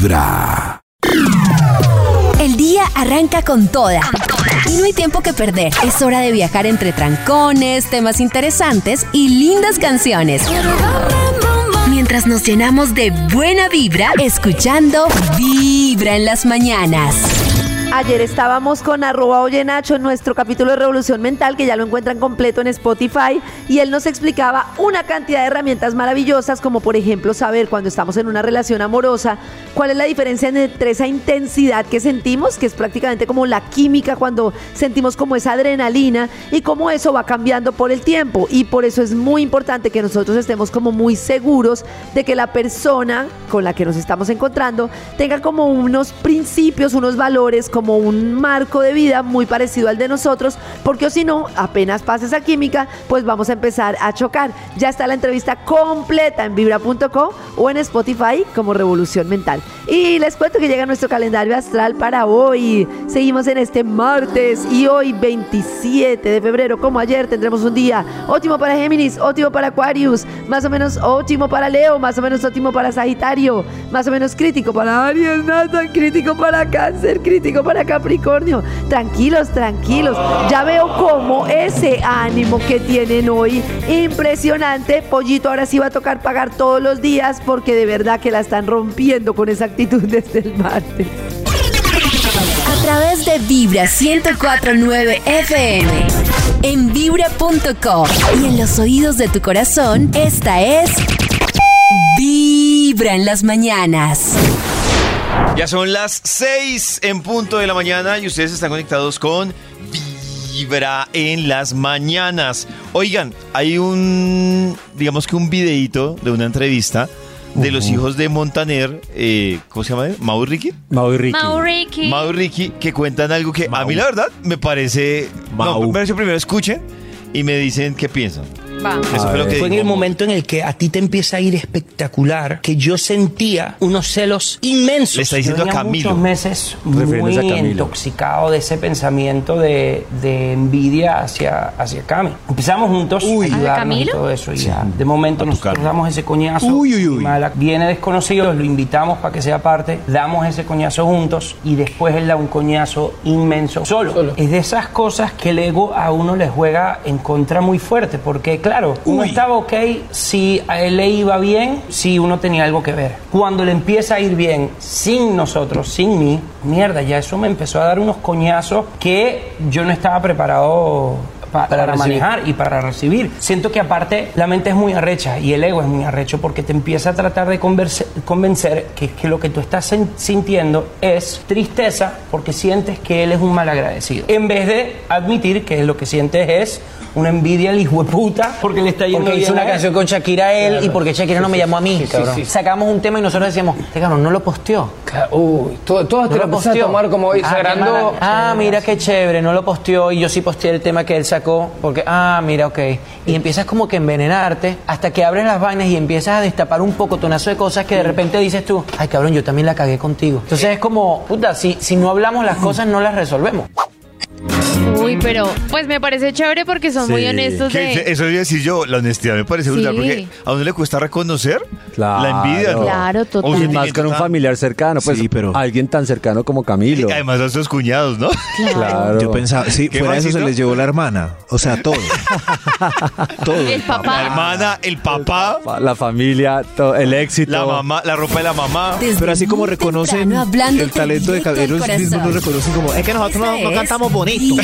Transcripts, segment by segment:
Vibra. El día arranca con toda. Y no hay tiempo que perder. Es hora de viajar entre trancones, temas interesantes y lindas canciones. Mientras nos llenamos de buena vibra, escuchando Vibra en las mañanas. Ayer estábamos con arroba Oye en nuestro capítulo de Revolución Mental, que ya lo encuentran completo en Spotify, y él nos explicaba una cantidad de herramientas maravillosas, como por ejemplo saber cuando estamos en una relación amorosa, cuál es la diferencia entre esa intensidad que sentimos, que es prácticamente como la química cuando sentimos como esa adrenalina, y cómo eso va cambiando por el tiempo. Y por eso es muy importante que nosotros estemos como muy seguros de que la persona con la que nos estamos encontrando tenga como unos principios, unos valores, como un marco de vida muy parecido al de nosotros, porque si no, apenas pasa esa química, pues vamos a empezar a chocar. Ya está la entrevista completa en vibra.co o en Spotify como Revolución Mental. Y les cuento que llega nuestro calendario astral para hoy. Seguimos en este martes y hoy 27 de febrero, como ayer, tendremos un día óptimo para Géminis, óptimo para Aquarius, más o menos óptimo para Leo, más o menos óptimo para Sagitario, más o menos crítico para Aries, nada crítico para Cáncer, crítico para Capricornio. Tranquilos, tranquilos. Ya veo cómo ese ánimo que tienen hoy, impresionante. Pollito ahora sí va a tocar pagar todos los días porque de verdad que la están rompiendo con esa actitud desde el martes. A través de Vibra 1049 FM. En vibra.com. Y en los oídos de tu corazón, esta es. Vibra en las mañanas. Ya son las 6 en punto de la mañana y ustedes están conectados con Vibra en las mañanas. Oigan, hay un, digamos que un videíto de una entrevista de los hijos de Montaner, eh, ¿cómo se llama? ¿Mau y Ricky? Mau y Ricky. Mauricky. Mau y Ricky, que cuentan algo que a mí la verdad me parece... No, Mau. me parece primero escuchen y me dicen qué piensan. Va. Eso fue lo que Fue en el momento en el que a ti te empieza a ir espectacular, que yo sentía unos celos inmensos. Le está diciendo Yo a Camilo. muchos meses muy a Camilo. intoxicado de ese pensamiento de, de envidia hacia, hacia Cami. Empezamos juntos a ¿Hacia ayudarnos y Camilo? todo eso. Y ya, de momento nos damos ese coñazo. Uy, uy, uy. Mala- Viene desconocido, lo invitamos para que sea parte, damos ese coñazo juntos y después él da un coñazo inmenso solo. Es de esas cosas que el ego a uno le juega en contra muy fuerte, porque claro, uno Uy. estaba ok si a él le iba bien, si uno tenía algo que ver. Cuando le empieza a ir bien sin nosotros, sin mí, mierda, ya eso me empezó a dar unos coñazos que yo no estaba preparado pa- para, recibir. manejar y para recibir. Siento que aparte la mente es muy arrecha y el ego es muy arrecho porque te empieza a tratar de converse- convencer que que lo que tú estás sintiendo es tristeza porque sientes que él es un mal agradecido. En vez de admitir que lo que sientes es una envidia al hijo de puta porque le está yendo Porque hizo una canción con Shakira él y porque Shakira no me llamó a mí. cabrón. Sacamos un tema y nosotros decíamos, este cabrón no lo posteó. Uy, todo, todo te No lo lo empiezas a posteó. tomar como Ah, mala- Ah, mira qué chévere, no lo posteó y yo sí posteé el tema que él sacó porque, ah, mira, ok. Y empiezas como que envenenarte hasta que abres las vainas y empiezas a destapar un poco tonazo de cosas que de repente dices tú, ay cabrón, yo también la cagué contigo. Entonces es como, puta, si, si no hablamos las cosas no las resolvemos. Uy, pero pues me parece chévere porque son muy honestos Que de... Eso iba a decir yo, la honestidad me parece brutal Sí. porque a uno le cuesta reconocer Claro. la envidia. ¿no? Claro, O total. un Y más con un tan- familiar cercano, pues Sí, pero- alguien tan cercano como Camilo. Y además a sus cuñados, ¿no? Claro. Yo pensaba, sí, ¿Qué fuera de eso se les llevó la hermana. O sea, todo. todo. El La papá. hermana, el papá, La familia, to- el éxito. la mamá, la ropa de la mamá. Desde Pero así como reconocen el talento de Camilo, ellos mismos lo reconocen como, es que nosotros no, no cantamos bonito.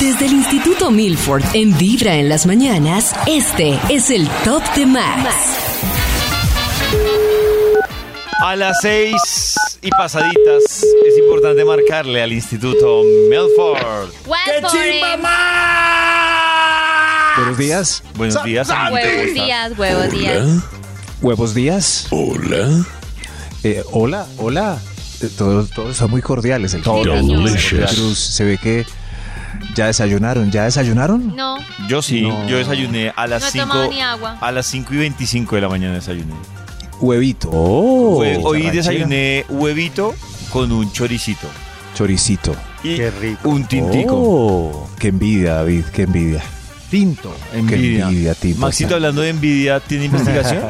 Desde el Instituto Milford en Vibra en las mañanas, este es el Top de Max. A las seis y pasaditas es importante marcarle al Instituto Melford. Well, Forest. Buenos días. Buenos días. ¿cómo Huevos días, huevos días. Huevos días. Hola. Eh, hola, hola. eh, todos, todos son muy cordiales. El. Cruz, se ve que ya desayunaron. ¿Ya desayunaron? No, Yo sí, No. yo desayuné a las no he 5 tomado ni agua. a las 5 y 25 de la mañana desayuné. Huevito. Oh. Hue- hoy desayuné huevito con un choricito Choricito. y Qué rico. un tintico. Oh. Qué envidia, David. Qué envidia. Tinto, Qué envidia, tipo. Maxito, hablando de envidia, ¿tiene investigación?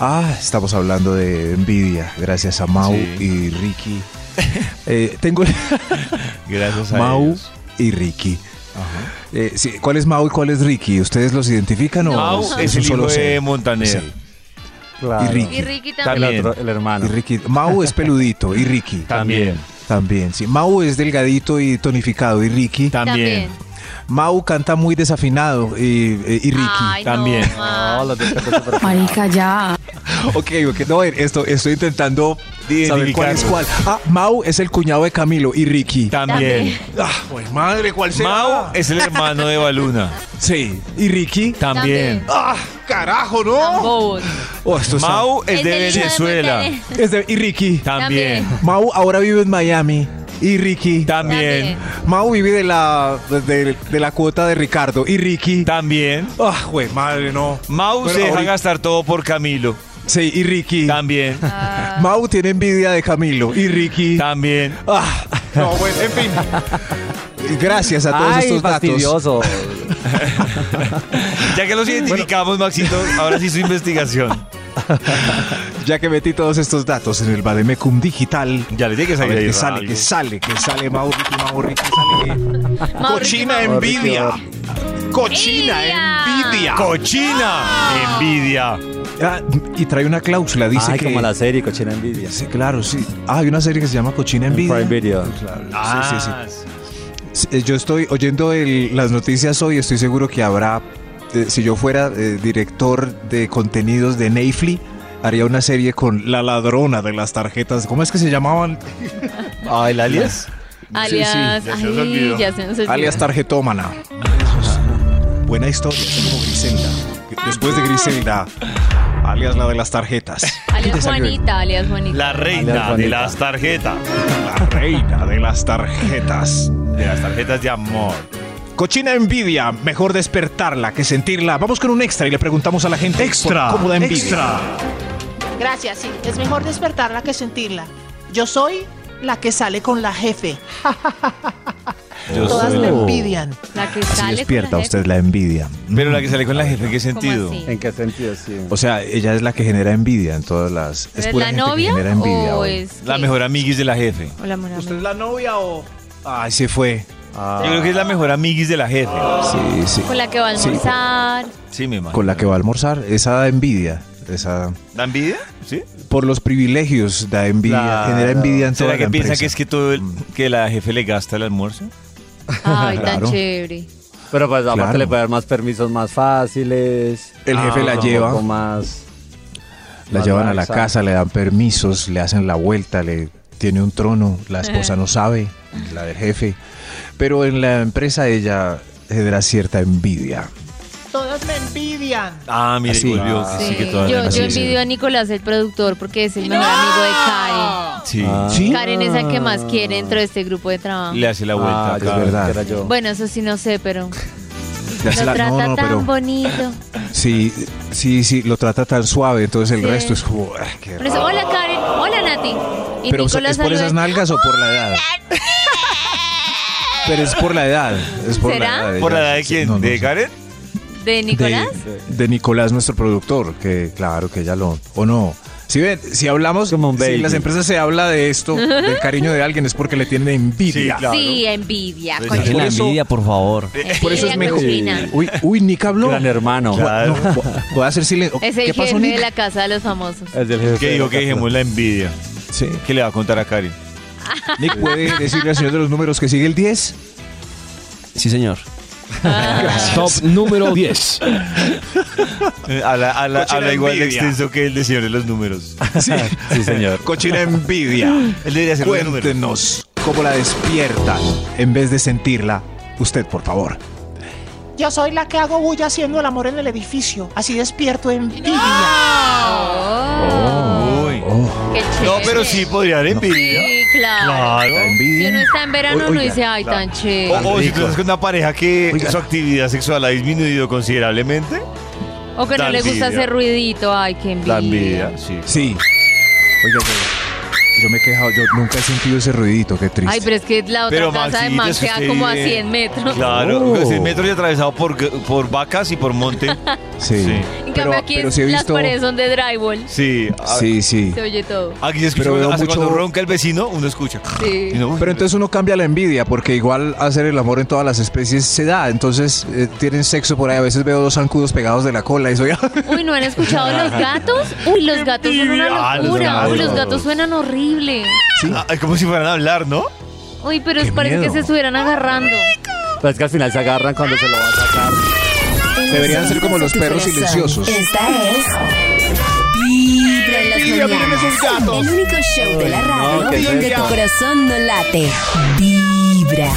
Ah, estamos hablando de envidia. Gracias a Mau Sí. y Ricky. Eh, tengo Gracias a Mau ellos. y Ricky. Eh, sí, ¿Cuál es Mau y cuál es Ricky? ¿Ustedes los identifican o Mau es un el solo hijo de Montaner. Sí. Claro. Y Ricky. Y Ricky El, también. Otro, el hermano. Y Ricky. Mau es peludito y Ricky. También. También, sí. Mau es delgadito y tonificado y Ricky. También. Mau canta muy desafinado y, eh, y Ricky. Ay, no, También. No, los dos cantan súper- Marica, ya. Ok, ok, no, a ver, esto, estoy intentando saber cuál es cuál. Ah, Mau es el cuñado de Camilo y Ricky. También. Ah, pues madre, ¿cuál será? Mau es el hermano de Baluna. Sí, y Ricky. También. Ah, carajo, ¿no? Oh, esto está- Mau es Es de el hijo de Venezuela. Es de- y Ricky. También. Mau ahora vive en Miami. Y Ricky. También. Mau vive de la, de, de la cuota de Ricardo. Y Ricky. También. Ah, güey, madre, no. Mau Bueno, se deja ahorita- gastar todo por Camilo. Sí, y Ricky. También. Mau tiene envidia de Camilo. Y Ricky. También. Ah, no, bueno, en fin. Gracias a todos Ay, estos datos. fastidioso. Ya que los identificamos, Maxito, ahora sí su investigación. Ya que metí todos estos datos en el Bademecum digital. Ya le que A salir ver, ahí que sale, que sale, que sale Mau, Ricky, Mau, Ricky, sale Cochina envidia. Cochina Envidia. envidia. Cochina. Envidia. Ah, y trae una cláusula, dice Ay, que... como la serie Cochina Envidia. Sí, claro, sí. Ah, hay una serie que se llama Cochina En envidia. Prime Video. Claro, Ah, sí, sí, sí. Sí, eh, Yo estoy oyendo el- las noticias hoy, estoy seguro que habrá, eh, si yo fuera eh, director de contenidos de Neifly, haría una serie con la ladrona de las tarjetas. ¿Cómo es que se llamaban? Ah, ¿el alias? Alias. ya se nos ay, olvidó. ya se nos olvidó. Alias tarjetómana. Buena historia, es como Griselda. Después de Griselda, alias la de las tarjetas. Alias Juanita, alias Juanita. La reina Alias de las tarjetas. La reina de las tarjetas. De las tarjetas de amor. Cochina envidia, mejor despertarla que sentirla. Vamos con un extra y le preguntamos a la gente extra. ¿Cómo da envidia? Gracias, sí. Es mejor despertarla que sentirla. Yo soy la que sale con la jefe. Yo Todas soy me la- envidian. La que Así sale despierta con la usted la envidia. Pero la que sale con la jefe, ¿en qué jefe. ¿Cómo sentido? así? ¿En qué sentido? Sí. O sea, ella es la que genera envidia en todas las. ¿Pero Es ¿Es pura la gente novia que genera envidia. o hoy. es La qué? mejor amiguis de la jefe. O la mejor amiga. es la novia o.? Ay, se fue. Ah, Yo creo que es la mejor amiguis de la jefe. Sí, sí. Con la que va a almorzar. Sí, me imagino. Con la que va a almorzar. Esa da envidia. Esa. ¿Da envidia? ¿Sí? Por los privilegios da envidia. Genera envidia en toda ¿Será que la piensa empresa. que es que todo el- que la jefe le gasta el almuerzo? Ay, Claro. tan chévere. Pero pues aparte Claro. le puede dar más permisos más fáciles. El jefe la un lleva. poco más. La más llevan a la casa, le dan permisos, le hacen la vuelta, le tiene un trono, la esposa no sabe, la del jefe. Pero en la empresa ella genera cierta envidia. Todas me envidian. Ah, mire, Así. volvió. Sí, Sí. que toda Yo, envidio a Nicolás, el productor, porque es el mejor amigo de Karen. Sí. Ah. ¿Sí? Karen es el que más quiere dentro de este grupo de trabajo. Le hace la vuelta. Ah, es claro, verdad. que era yo. Bueno, eso sí no sé, pero Le hace lo la- trata no, no, tan pero bonito. sí, sí, sí, lo trata tan suave, entonces el Sí. resto es como, "Ah, qué Por eso, raro". hola Karen, hola Nati. Y Pero Nicolás es por esas nalgas o por la edad. Pero es por la edad, es por ¿Será? la edad. ¿Por la ella- edad de quién? no, no ¿De sé. Karen? ¿De Nicolás? De, de Nicolás, nuestro productor, que claro que ella lo. ¿O no? Si, ven, si hablamos, Como un si en las empresas se habla de esto, del cariño de alguien, es porque le tienen envidia. Sí, claro. Sí, envidia. Coño. Dejen la envidia, por favor. Por eso es mejor. Uy, uy, Nick habló. Gran hermano. Claro. No, voy a hacer silencio. Es el ¿Qué pasó, jefe Nick? de la casa de los famosos. Es del jefe ¿Qué de digo que dijimos la envidia? Sí. ¿Qué le va a contar a Karen? Nick, ¿puede decirle al señor de los números que sigue el 10? Sí, señor. Top número 10. Eh, A la, a la, Cochina habla igual de extenso que el de señor de los números. Sí. Sí, señor. Cochina envidia. Él debería ser. Cuéntenos cómo la despiertan en vez de sentirla. Usted, por favor. Yo soy la que hago bulla haciendo el amor en el edificio. Así despierto envidia. Oh. Uy. Qué No, pero sí podría dar envidia. Sí, claro. Claro. Si uno está en verano, uno oiga, dice, ay, tan chévere. O, o si tú estás con una pareja que Oiga. su actividad sexual ha disminuido considerablemente. O que no le gusta envidia. hacer ruidito, ay, qué envidia. La envidia, sí. Sí. Oiga, yo, yo me he quejado, yo nunca he sentido ese ruidito, qué triste. Ay, pero es que la otra Pero casa de Maxito, man es que queda usted como a vive- 100 metros. Claro, Oh. 100 metros y atravesado por, por vacas y por monte. sí. Sí. Pero- cambio aquí pero es- sí he las visto- paredes son de drywall. Sí. a- Sí, sí. Se oye todo. Aquí se escucha Pero veo hasta mucho- cuando ronca el vecino, uno escucha. Sí. Y no, uy, Pero entonces uno cambia la envidia, porque igual hacer el amor en todas las especies se da. Entonces eh, tienen sexo por ahí. A veces veo dos zancudos pegados de la cola y soy. Uy, ¿no han escuchado los gatos? Uy, los gatos son una Ah, los locura. Uy, los gatos. gatos suenan horrible. Ah, es como si fueran a hablar, ¿no? Uy, pero Qué parece que se estuvieran agarrando. Pero es que al final se agarran cuando se lo va a sacar. Deberían ser como los perros corazón. silenciosos. Esta es Vibra en las mañanas. El único show de la radio no, ¿qué donde tu corazón no late. Vibra.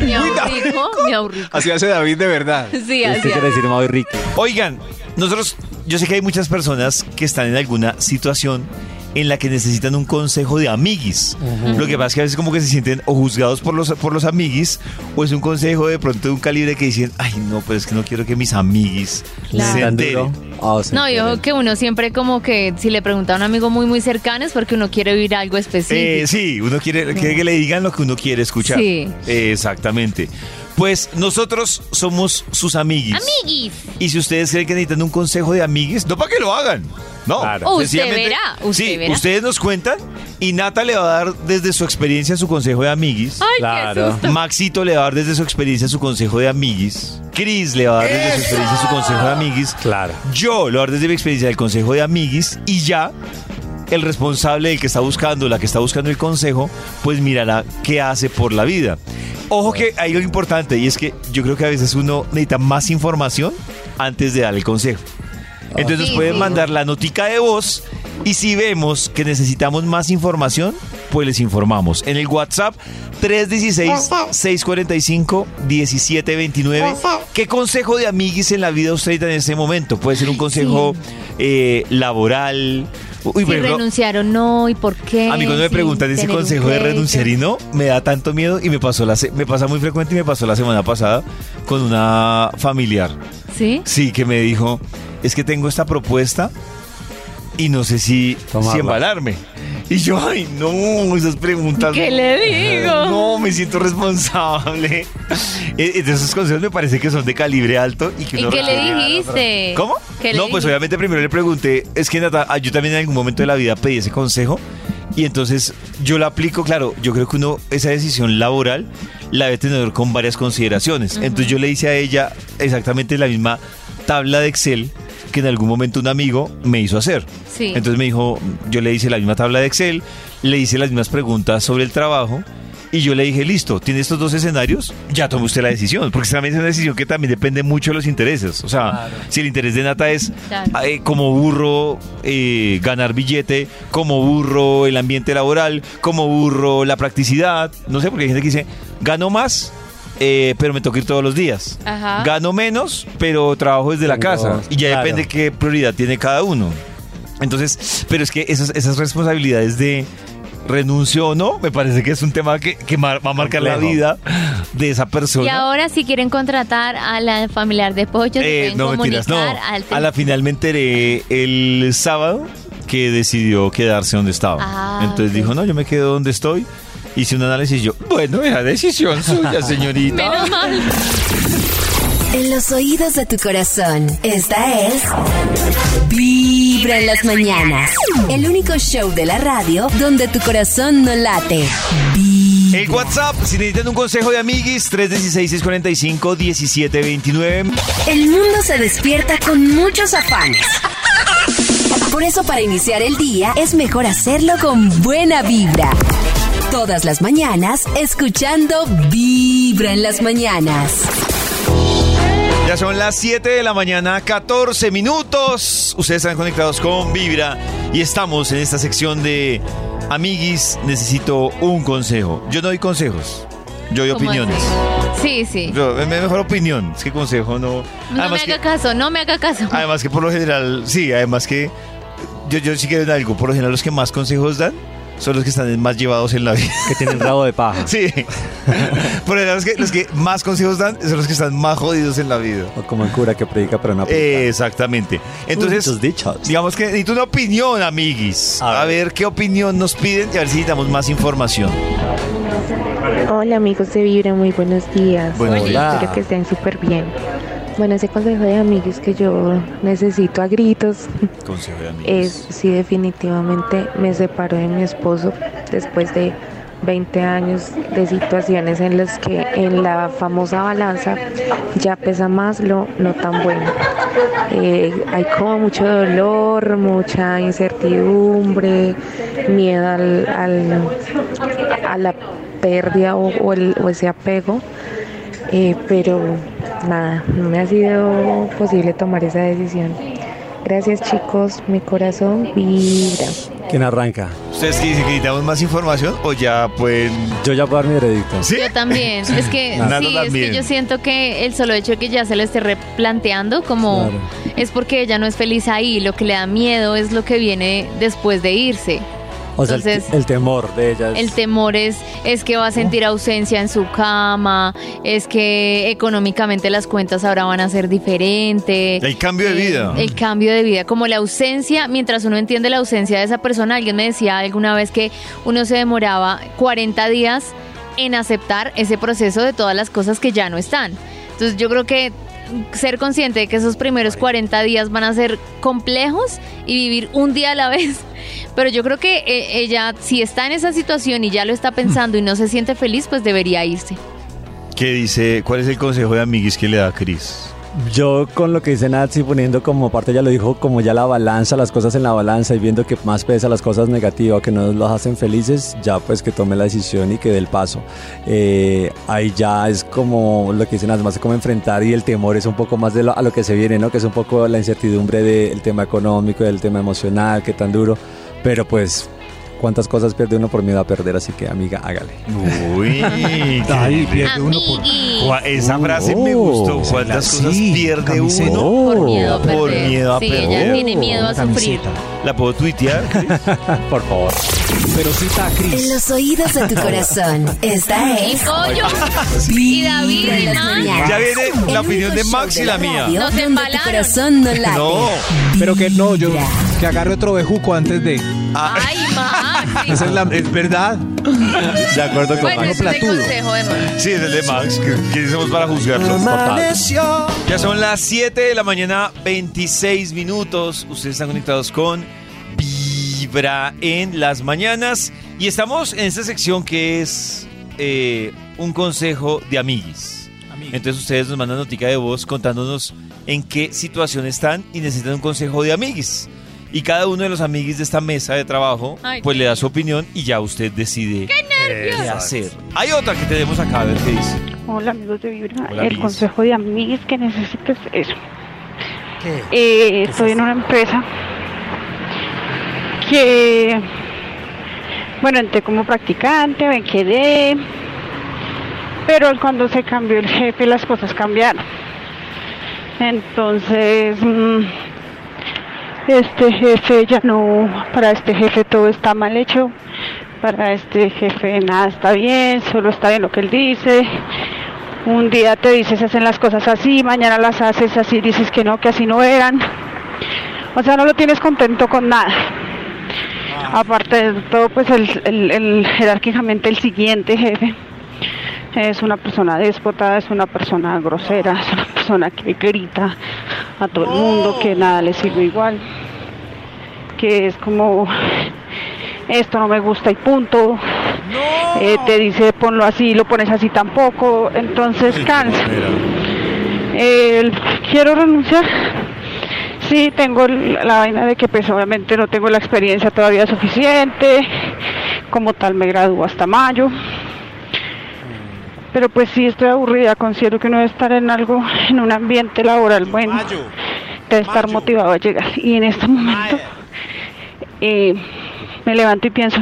Miau rico, miau rico. Así hace David de verdad. Sí, ¿Qué así. quiere decir Mau y Ricky? Oigan, nosotros, yo sé que hay muchas personas que están en alguna situación en la que necesitan un consejo de amiguis. Lo que pasa es que a veces como que se sienten o juzgados por los, por los amiguis o es un consejo de pronto de un calibre que dicen, ay no, pero es que no quiero que mis amiguis Claro. se enteren. Ah, se No, yo enteren. creo que uno siempre como que si le pregunta a un amigo muy muy cercano es porque uno quiere oír algo específico. Eh, sí, uno quiere, quiere que le digan lo que uno quiere escuchar. Sí. Eh, exactamente. Pues nosotros somos sus amiguis. Amiguis. Y si ustedes creen que necesitan un consejo de amiguis, no para que lo hagan. No, Claro. Usted verá, usted sí, verá. ustedes nos cuentan y Nata le va a dar desde su experiencia su consejo de amiguis. Ay, qué Claro. susto. Maxito le va a dar desde su experiencia su consejo de amiguis. Chris le va a dar desde su experiencia su consejo de amiguis. Claro. Yo le voy a dar desde mi experiencia el consejo de amiguis y ya el responsable, el que está buscando, la que está buscando el consejo, pues mirará qué hace por la vida. Ojo que hay algo importante y es que yo creo que a veces uno necesita más información antes de dar el consejo. Entonces Sí, pueden sí. mandar la notica de voz y si vemos que necesitamos más información, pues les informamos. En el WhatsApp 316-645-1729. ¿Qué consejo de amiguis en la vida usted en este momento? Puede ser un consejo eh, laboral. Uy, Si ejemplo, renunciar o no y por qué. a mí cuando me preguntan ese consejo de renunciar y no, me da tanto miedo y me pasó la me pasa muy frecuente y me pasó la semana pasada con una familiar. ¿Sí? Sí, que me dijo, es que tengo esta propuesta y no sé si, si embalarme. Y yo, ay, no, esas preguntas. ¿Qué le digo? No, me siento responsable. De esos consejos me parece que son de calibre alto. ¿Y, que ¿Y uno qué le dijiste? ¿Cómo? ¿Qué le no, pues dijiste? obviamente primero le pregunté, es que Nata, ah, yo también en algún momento de la vida pedí ese consejo y entonces yo lo aplico, claro, yo creo que uno esa decisión laboral la debe tener con varias consideraciones. Entonces yo le hice a ella exactamente la misma tabla de Excel que en algún momento un amigo me hizo hacer. Sí. Entonces me dijo, yo le hice la misma tabla de Excel, le hice las mismas preguntas sobre el trabajo y yo le dije, listo, tiene estos dos escenarios, ya tome usted la decisión, porque también es una decisión que también depende mucho de los intereses. O sea, si el interés de Nata es Claro. eh, como burro eh, ganar billete, como burro el ambiente laboral, como burro la practicidad, no sé, porque hay gente que dice, gano más. Eh, pero me toca ir todos los días. Ajá. Gano menos, pero trabajo desde la casa. Y ya claro. depende qué prioridad tiene cada uno. Entonces, pero es que esas, esas responsabilidades de renuncio o no, me parece que es un tema que, que mar- va a marcar la vida de esa persona. Y ahora si quieren contratar a la familiar de pollo, Eh, no mentiras, no. al A la final me enteré el sábado que decidió quedarse donde estaba. Ah, Entonces dijo, no, yo me quedo donde estoy. Hice un análisis y yo, bueno, era decisión suya, señorita. Menos mal. En los oídos de tu corazón, esta es Vibra en las mañanas. El único show de la radio donde tu corazón no late. Vibra. El WhatsApp, si necesitan un consejo de amiguis, 316-645-1729. El mundo se despierta con muchos afanes. Por eso para iniciar el día es mejor hacerlo con buena vibra. Todas las mañanas escuchando Vibra en las mañanas. Ya son las 7 de la mañana, 14 minutos. Ustedes están conectados con Vibra y estamos en esta sección de Amiguis, necesito un consejo. Yo no doy consejos, yo doy ¿Cómo opiniones. así? Sí, sí. Yo, es mejor opinión, es que consejo no. No me haga que, caso, no me haga caso. además que por lo general, sí, además que yo, yo sí creo en algo. Por lo general, los que más consejos dan son los que están más llevados en la vida. Que tienen rabo de paja. Sí. General, los que, los que más consejos dan son los que están más jodidos en la vida. O como el cura que predica para una puta. Exactamente. Entonces, Muchos dichos. digamos que necesito una opinión, amiguis. A ver qué opinión nos piden y a ver si necesitamos más información. Hola amigos de Vibra, muy buenos días. Buenos días. Espero que estén súper bien. Bueno, ese consejo de amigos que yo necesito a gritos Consejo de amigos. es si definitivamente me separo de mi esposo después de 20 años de situaciones en las que en la famosa balanza ya pesa más lo no tan bueno. Eh, hay como mucho dolor, mucha incertidumbre, miedo al, al- a la pérdida o, o el- o ese apego. Eh, pero nada, no me ha sido posible tomar esa decisión. Gracias chicos, mi corazón vibra. ¿Quién arranca? ¿Ustedes necesitamos más información o ya pueden...? Yo ya puedo dar mi veredicto. ¿Sí? Yo también. Es que sí, es también. que yo siento que el solo hecho de que ya se lo esté replanteando como Claro. es porque ella no es feliz ahí. Lo que le da miedo es lo que viene después de irse. O sea, el, Entonces- el temor de ella es... El temor es, es que va a sentir ausencia en su cama, es que económicamente las cuentas ahora van a ser diferentes. El cambio de vida. El cambio de vida, como la ausencia, mientras uno entiende la ausencia de esa persona, alguien me decía alguna vez que uno se demoraba 40 días en aceptar ese proceso de todas las cosas que ya no están. Entonces yo creo que ser consciente de que esos primeros 40 días van a ser complejos y vivir un día a la vez. Pero yo creo que eh, ella, si está en esa situación y ya lo está pensando y no se siente feliz, pues debería irse. ¿Qué dice? ¿Cuál es el consejo de amiguis que le da Cris? Yo con lo que dice Nancy poniendo como parte ya lo dijo como ya la balanza, las cosas en la balanza y viendo que más pesa las cosas negativas que no los hacen felices, ya pues que tome la decisión y que dé el paso. Eh, ahí ya es como lo que dicen además como enfrentar y el temor es un poco más de lo, a lo que se viene, ¿no? Que es un poco la incertidumbre del tema económico, del tema emocional, qué tan duro, pero pues cuántas cosas pierde uno por miedo a perder, así que amiga, hágale. Uy, Ay, pierde uno por... Esa frase me gustó. ¿Cuántas cosas pierde camiseta. uno? Por miedo a perder. Por miedo a sí, perder. ella tiene miedo a sufrir. ¿La puedo tuitear? Por favor. Pero a En Cris. los oídos de tu corazón, esta es pollo. Y David en. Ya viene la El opinión de Max y la mía. Nos donde tu embalaron. corazón no late. No. Pero que no, yo... Que agarre otro bejuco antes de... Ay, Max. Esa es, la, es verdad. De acuerdo con Bueno, Max. ese es el platudo. consejo de Max. Sí, es el de Max. que- ¿Quiénes somos para juzgarlo? Ya son las 7 de la mañana, 26 minutos. Ustedes están conectados con Vibra en las mañanas. Y estamos en esta sección que es eh, un consejo de amiguis. Entonces ustedes nos mandan notica de voz contándonos en qué situación están y necesitan un consejo de amiguis. Y cada uno de los amiguis de esta mesa de trabajo Ay, pues qué le da su opinión y ya usted decide qué hacer. Hay otra que tenemos acá, a ver qué dice. Hola amigos de Vibra, Hola, el consejo de amigos que necesito es eso. Eh, estoy en una empresa que, bueno, entré como practicante, me quedé, pero cuando se cambió el jefe las cosas cambiaron. Entonces, mm, este jefe ya no, para este jefe todo está mal hecho, para este jefe nada está bien, solo está bien lo que él dice. Un día te dices hacen las cosas así, mañana las haces así, dices que no, que así no eran. O sea, no lo tienes contento con nada. Aparte de todo, pues el, el- el- jerárquicamente el siguiente jefe es una persona déspota, es una persona grosera, es una persona que grita a todo el mundo, que nada le sirve igual, que es como esto no me gusta y punto. Eh, te dice ponlo así, lo pones así tampoco, entonces cansa. Eh, quiero renunciar. Sí, tengo la vaina de que pues obviamente no tengo la experiencia todavía suficiente. Como tal me gradúo hasta mayo. Pero pues sí estoy aburrida, considero que no debe estar en algo, en un ambiente laboral bueno. Debe estar motivado a llegar. Y en este momento eh, me levanto y pienso,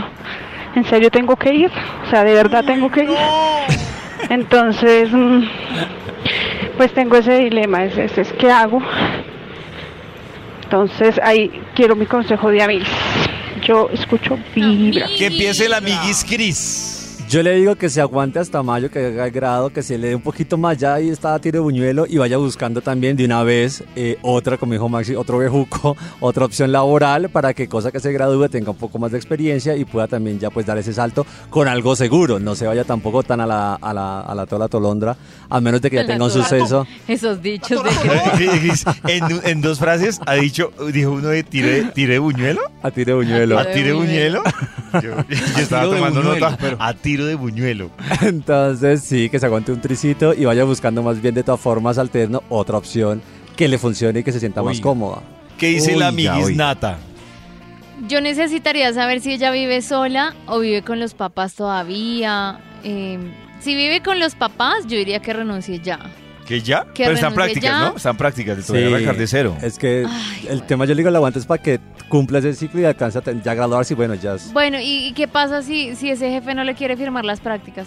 ¿en serio tengo que ir? O sea, ¿de verdad tengo que ir? Entonces, mm, pues tengo ese dilema, es, es, es, ¿qué hago? Entonces ahí quiero mi consejo de amigos. Yo escucho vibra. Que empiece el amiguis Cris. Yo le digo que se aguante hasta mayo, que haga el grado, que se le dé un poquito más ya y está a tiro de buñuelo y vaya buscando también de una vez eh, otra, como dijo Maxi, otro bejuco, otra opción laboral para que cosa que se gradúe tenga un poco más de experiencia y pueda también ya pues dar ese salto con algo seguro. No se vaya tampoco tan a la, a la, a la tola tolondra, a menos de que ya tenga un suceso. Esos dichos de Cris, en, en dos frases ha dicho, dijo uno de tire, tire de buñuelo. A tiro de buñuelo. A tire de buñuelo. Yo, yo estaba tomando buñuelo, nota. pero- A tiro de buñuelo. Entonces sí, que se aguante un tricito y vaya buscando más bien de todas formas alterno otra opción que le funcione y que se sienta más cómoda. ¿Qué dice la amiguis. Nata? Yo necesitaría saber si ella vive sola o vive con los papás todavía. Eh, si vive con los papás, yo diría que renuncie ya. ¿Que ya? Que Pero están renuncie prácticas, ya. ¿no? Están prácticas de todavía Sí, arrancar de cero. Es que Ay, el tema yo le digo el aguante es para que cumpla ese ciclo y alcance a ten- ya graduarse y bueno, ya es- Bueno, ¿y, y qué pasa si, si ese jefe no le quiere firmar las prácticas?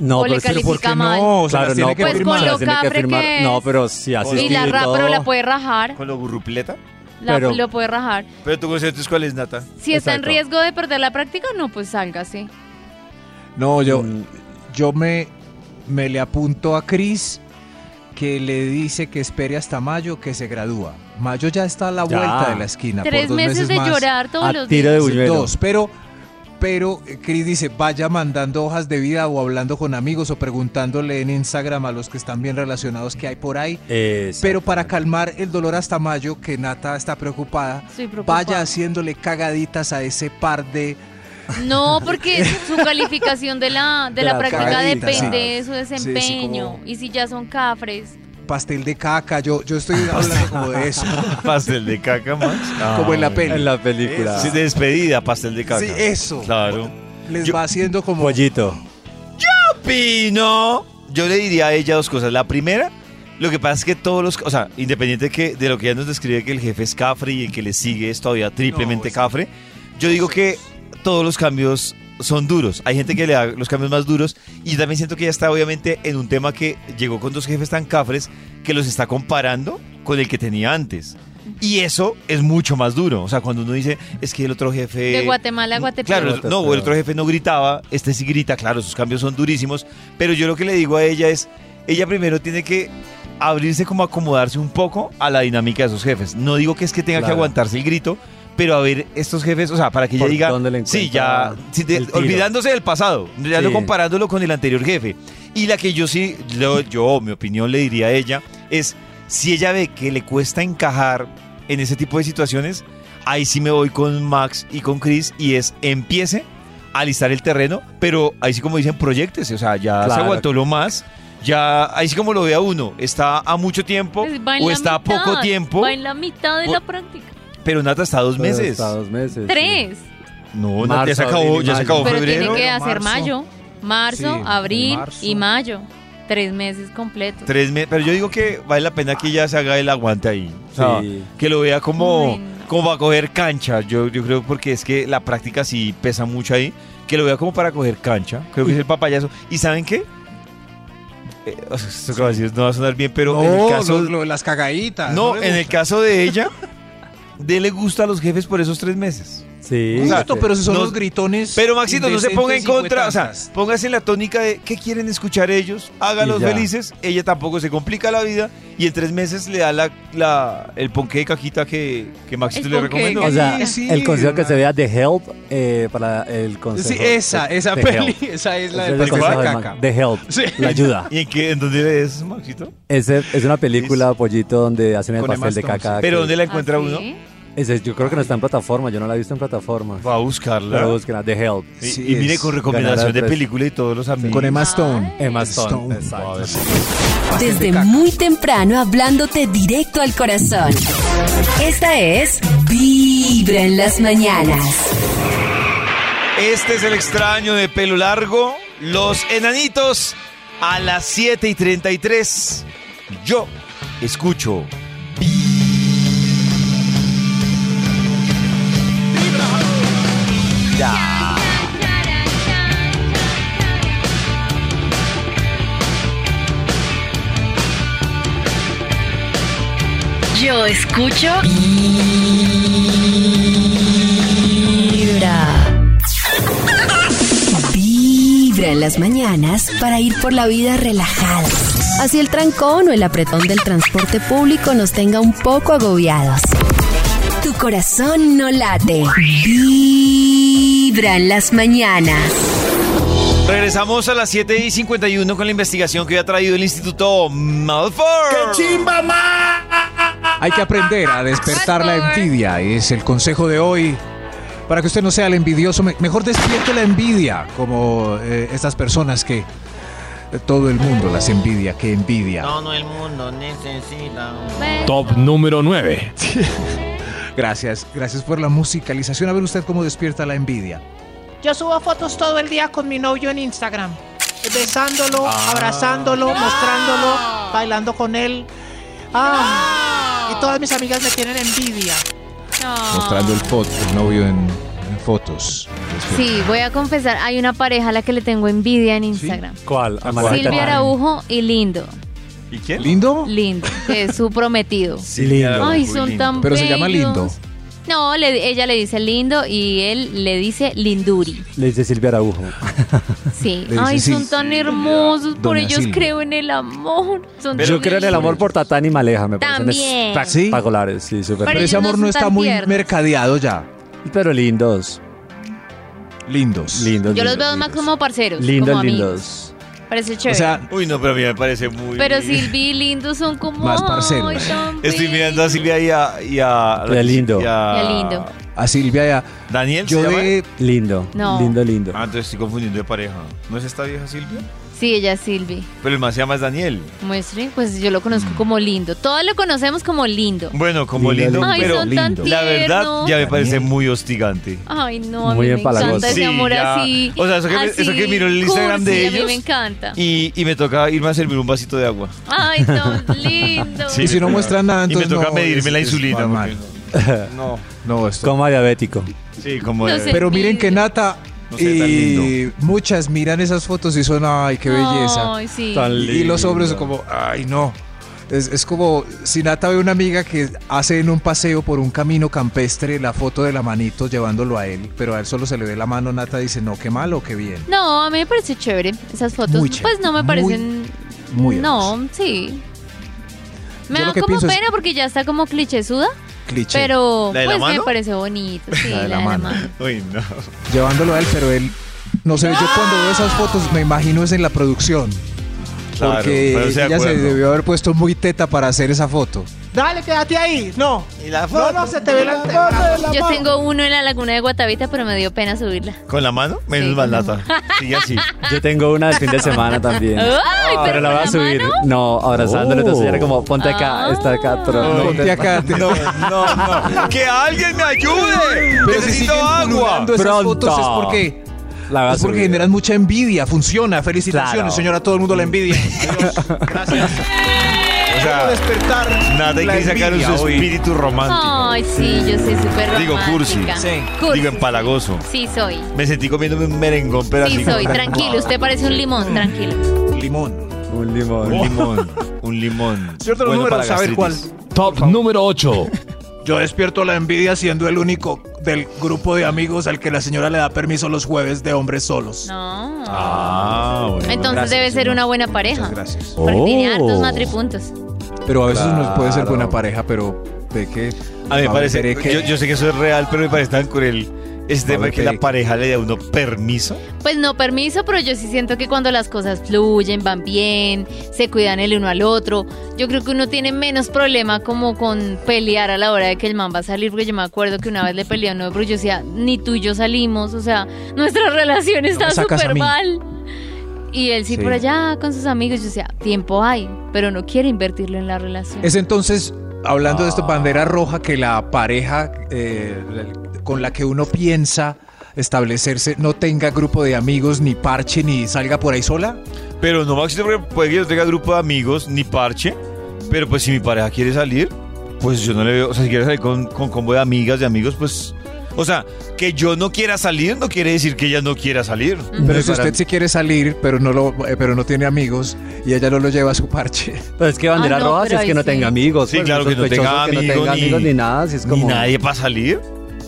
No, o pero le es que- califica ¿Por qué mal. no? O sea, Claro, las tiene no, que Pues firmar. con lo las tiene que firmar. que es. No, pero si así Y la ra- pero la puede rajar. ¿Con lo gurrupleta? La, Pero- lo puede rajar. Pero tú conscientes cuál es, Nata. Si está en Exacto. riesgo de perder la práctica, no, pues salga así. No, yo, Mm. yo me, me le apunto a Cris que le dice que espere hasta mayo que se gradúa. Mayo ya está a la Ya. vuelta de la esquina. por Tres dos meses, de más. llorar todos a los tiro días. de buñuelo. Dos, pero, pero eh, Cris dice, vaya mandando hojas de vida o hablando con amigos o preguntándole en Instagram a los que están bien relacionados que hay por ahí. Pero para calmar el dolor hasta mayo, que Nata está preocupada. vaya haciéndole cagaditas a ese par de... No, porque su calificación de la, de De la la práctica depende sí. de su Sí, sí, desempeño. como- Y si ya son cafres. pastel de caca, yo, yo estoy hablando como de eso. Pastel de caca, Max. Como en la peli. En la película. Sí, de despedida, pastel de caca. Sí, eso. Claro. Les Yo- va haciendo como... Pollito. Pino. Yo le diría a ella dos cosas. La primera, lo que pasa es que todos los, o sea, independiente que de lo que ella nos describe que el jefe es cafre y el que le sigue es todavía triplemente cafre, yo digo que todos los cambios son duros. Hay gente que le da los cambios más duros y yo también siento que ella está obviamente en un tema que llegó con dos jefes tan cafres que los está comparando con el que tenía antes. Y eso es mucho más duro. O sea, cuando uno dice, es que el otro jefe... De Guatemala a Guatepeor. Claro, no, el otro jefe no gritaba, este sí grita, claro, sus cambios son durísimos, pero yo lo que le digo a ella es, ella primero tiene que abrirse como acomodarse un poco a la dinámica de esos jefes. No digo que es que tenga que aguantarse el grito, pero a ver estos jefes, o sea, para que ella ¿Por diga, dónde le sí, encuentra ya, sí, de- olvidándose del pasado, ya no Sí. comparándolo con el anterior jefe. Y la que yo sí, lo- yo, mi opinión le diría a ella, es si ella ve que le cuesta encajar en ese tipo de situaciones, ahí sí me voy con Max y con Chris y es empiece a alistar el terreno, pero ahí sí como dicen, proyectese, o sea, ya se Claro. aguantó lo más. Ya, ahí sí como lo ve a uno, está a mucho tiempo Pues va en o la está a mitad, poco tiempo, Va en la mitad de O- la práctica. Pero Nata está dos Pero meses. Está dos meses. sí. Tres. No, Nata, ya Marzo, se acabó, abril y ya se mayo. acabó Pero febrero. tiene que hacer marzo. mayo. Marzo, Sí, abril marzo. y mayo. Tres meses completos. Tres meses, pero yo digo que vale la pena que ella se haga el aguante ahí. O sea, Sí. que lo vea como, Ay, no. como para coger cancha. Yo, yo creo porque es que la práctica sí pesa mucho ahí. Que lo vea como para coger cancha. Creo que es el papayazo. ¿Y saben qué? Eh, o sea, esto que voy a decir no va a sonar bien, pero en el caso. lo- lo de las cagaditas. no, en el caso de ella, de le gusta a los jefes por esos tres meses. Sí. O sea, Justo, pero si son no- los gritones. Pero Maxito, no se ponga en contra, o sea, póngase en la tónica de qué quieren escuchar ellos, hágalos felices, ella tampoco se complica la vida y en tres meses le da la, la- el ponqué de cajita que, que Maxito El le recomendó. O sea, Sí, sí, el consejo que se vea de Help eh, para el consejo. Sí, esa, de- esa de peli, Help. esa es la es el pastel consejo de caca. De Help. Sí. La ayuda. ¿Y en, qué, en dónde ves, Maxito? Ese es una película, Pollito, donde hacen el pastel de caca. ¿Pero que- dónde la encuentra ¿Ah, uno? Ese, yo creo que no está en plataforma, yo no la he visto en plataforma. Va a buscarla. Pero búsquenla, The Help. Y, Sí, y mire, con recomendación de película y todos los amigos. Con Emma Stone. Emma Stone. Stone. exacto. Desde muy temprano hablándote directo al corazón. Esta es Vibra en las mañanas. Este es el extraño de pelo largo, los enanitos, a las 7 y 33. Yo escucho. Yo escucho Vibra. Vibra en las mañanas para ir por la vida relajada. Así el trancón o el apretón del transporte público nos tenga un poco agobiados. Tu corazón no late. Vibra en las mañanas. Regresamos a las 7 y 51 con la investigación que ha traído el Instituto Malfoy. chimba Hay que aprender a despertar la envidia. Es el consejo de hoy. Para que usted no sea el envidioso, me- mejor despierte la envidia, como eh, estas personas que eh, todo el mundo las envidia, que envidia. Todo el mundo necesita. Top número 9. Gracias, gracias por la musicalización. A ver usted cómo despierta la envidia. Yo subo fotos todo el día con mi novio en Instagram. Besándolo, abrazándolo, mostrándolo, bailando con él. Ah, y todas mis amigas me tienen envidia. Mostrando el, foto, el novio en, en fotos. Sí, voy a confesar, hay una pareja a la que le tengo envidia en Instagram. ¿Cuál? Silvia Araujo y Lindo. ¿Y quién? ¿Lindo? Lindo, que es su prometido. Lindo. Ay, son tan Pero se llama bellos. Lindo. No, le- ella le dice lindo y él le dice linduri. Le dice Silvia Araujo. Sí. Ay, sí. son tan hermosos. Por Doña ellos Silvia. creo en el amor. Son Yo tan creo en el amor por Tatán y Maleja, me parecen También. espectaculares. Sí, súper. Pero Pero ese amor no está muy tiernos. mercadeado ya. Pero lindos. Lindos. Lindos. Yo los lindos, veo más como parceros. Lindos, como amigos. lindos. Parece chévere. O sea, Uy, no, pero a mí me parece muy. pero Silvi y Lindo son como. Más parceros. ay, tan Estoy mirando a. Silvia y a. Y a, Y a Lindo. y a- Y a Lindo. a Silvia ya. Daniel, Yo ¿se llama? de. Lindo. No. Lindo, lindo. Ah, entonces estoy confundiendo de pareja. ¿No es esta vieja Silvia? Sí, ella es Silvi. Pero el más se llama es Daniel. Muestre, pues yo lo conozco como lindo. Todos lo conocemos como lindo. Bueno, como Lindo, lindo, Ay, pero son tan lindo. la verdad tiernos. ya me parece muy hostigante. Ay, no, a Muy mí me empalagoso. encanta ese Sí, amor ya. así. O sea, eso que me- así, eso que miro el Instagram de cursi, A ellos. mí me encanta. Y, y me toca irme a servir un vasito de agua. Ay, tan lindo. Sí, y si no muestran nada, y me entonces. toca no, medirme es- la es insulina. mal. porque- No, No, esto. Como diabético. sí, como. No de- sé. Pero miren que Nata No sé, tan y lindo. muchas miran esas fotos y son, ay, qué belleza. Ay, sí. Tan Y los hombres como, ay, no. Es, es como si Nata ve una amiga que hace en un paseo por un camino campestre la foto de la manito llevándolo a él, pero a él solo se le ve la mano, Nata dice, no, qué malo, qué bien. No, a mí me parece chévere esas fotos. Muy chévere, Pues no me muy, parecen. muy No, sí. Me Yo lo da que como pienso es- pena porque ya está como clichésuda, Cliché. pero ¿La de la pues me parece bonito. Sí, La de la mano. Uy, no. Llevándolo a él, pero él, no sé, yo cuando veo esas fotos me imagino es en la producción. Claro, Porque de ella se debió haber puesto muy teta para hacer esa foto. Dale, quédate ahí. No. ¿Y la No, no, se te ve la foto. Yo tengo uno en la laguna de Guatavita, pero me dio pena subirla. ¿Con la mano? Menos Sí, mal, con la Nata. Sigue así. Yo tengo una del fin de semana también. Ay, pero, pero la voy a subir. mano. No, abrazándole. Entonces Oh. era como, ponte acá, Ah. está acá. Pero No, no, Ponte acá. No, no, no. ¡Que alguien me ayude! Pero si ¡Necesito siguen agua! pululando esas Pronto. fotos es porque, la es porque generan mucha envidia, funciona. Felicitaciones, Claro. señora, a todo el mundo la envidia. Adiós. Gracias. O sea, despertar. Nada, hay que sacar su espíritu romántico. Ay, sí, yo soy súper romántica. Digo cursi. Cursi, Digo empalagoso. Sí, soy. Me sentí comiéndome un merengón, pero Sí, así. soy. como- Tranquilo, usted parece un limón, tranquilo. Limón. Un limón. Un limón. Un limón. Cierto, Bueno a ver cuál. Top número 8. Yo despierto la envidia siendo el único del grupo de amigos al que la señora le da permiso los jueves de hombres solos. No. Ah, bueno. Entonces gracias, debe ser una buena pareja. Muchas gracias. Porque tiene Oh. hartos matripuntos. Pero a veces no puede ser Claro. buena pareja, pero de que. A mí me parece, que- yo, yo sé que eso es real, pero me parece tan cruel. A tema que la veré. pareja le da a uno permiso. Pues no permiso, pero yo sí siento que cuando las cosas fluyen, van bien, se cuidan el uno al otro, yo creo que uno tiene menos problema como con pelear a la hora de que el man va a salir, porque yo me acuerdo que una vez le peleé a uno, pero yo decía, ni tú y yo salimos, o sea, nuestra relación está a súper mal. Y él sí, Sí. por allá con sus amigos, yo decía, tiempo hay, pero no quiere invertirlo en la relación. Es entonces, hablando de esto, bandera roja, que la pareja eh, con la que uno piensa establecerse no tenga grupo de amigos, ni parche, ni salga por ahí sola. Pero no, Maxito, porque puede que yo tenga grupo de amigos ni parche. Pero pues si mi pareja quiere salir, pues yo no le veo. O sea, si quiere salir con, con combo de amigas, de amigos, pues. O sea, que yo no quiera salir no quiere decir que ella no quiera salir. Pero si usted sí quiere salir, pero no lo, eh, pero no tiene amigos y ella no lo lleva a su parche. Pues es que bandera Ah, no, roja si es que no sí. tenga amigos. Sí, pues, claro, que no tenga que no amigos, tenga ni- amigos ni nada. Si es Ni como. nadie para salir.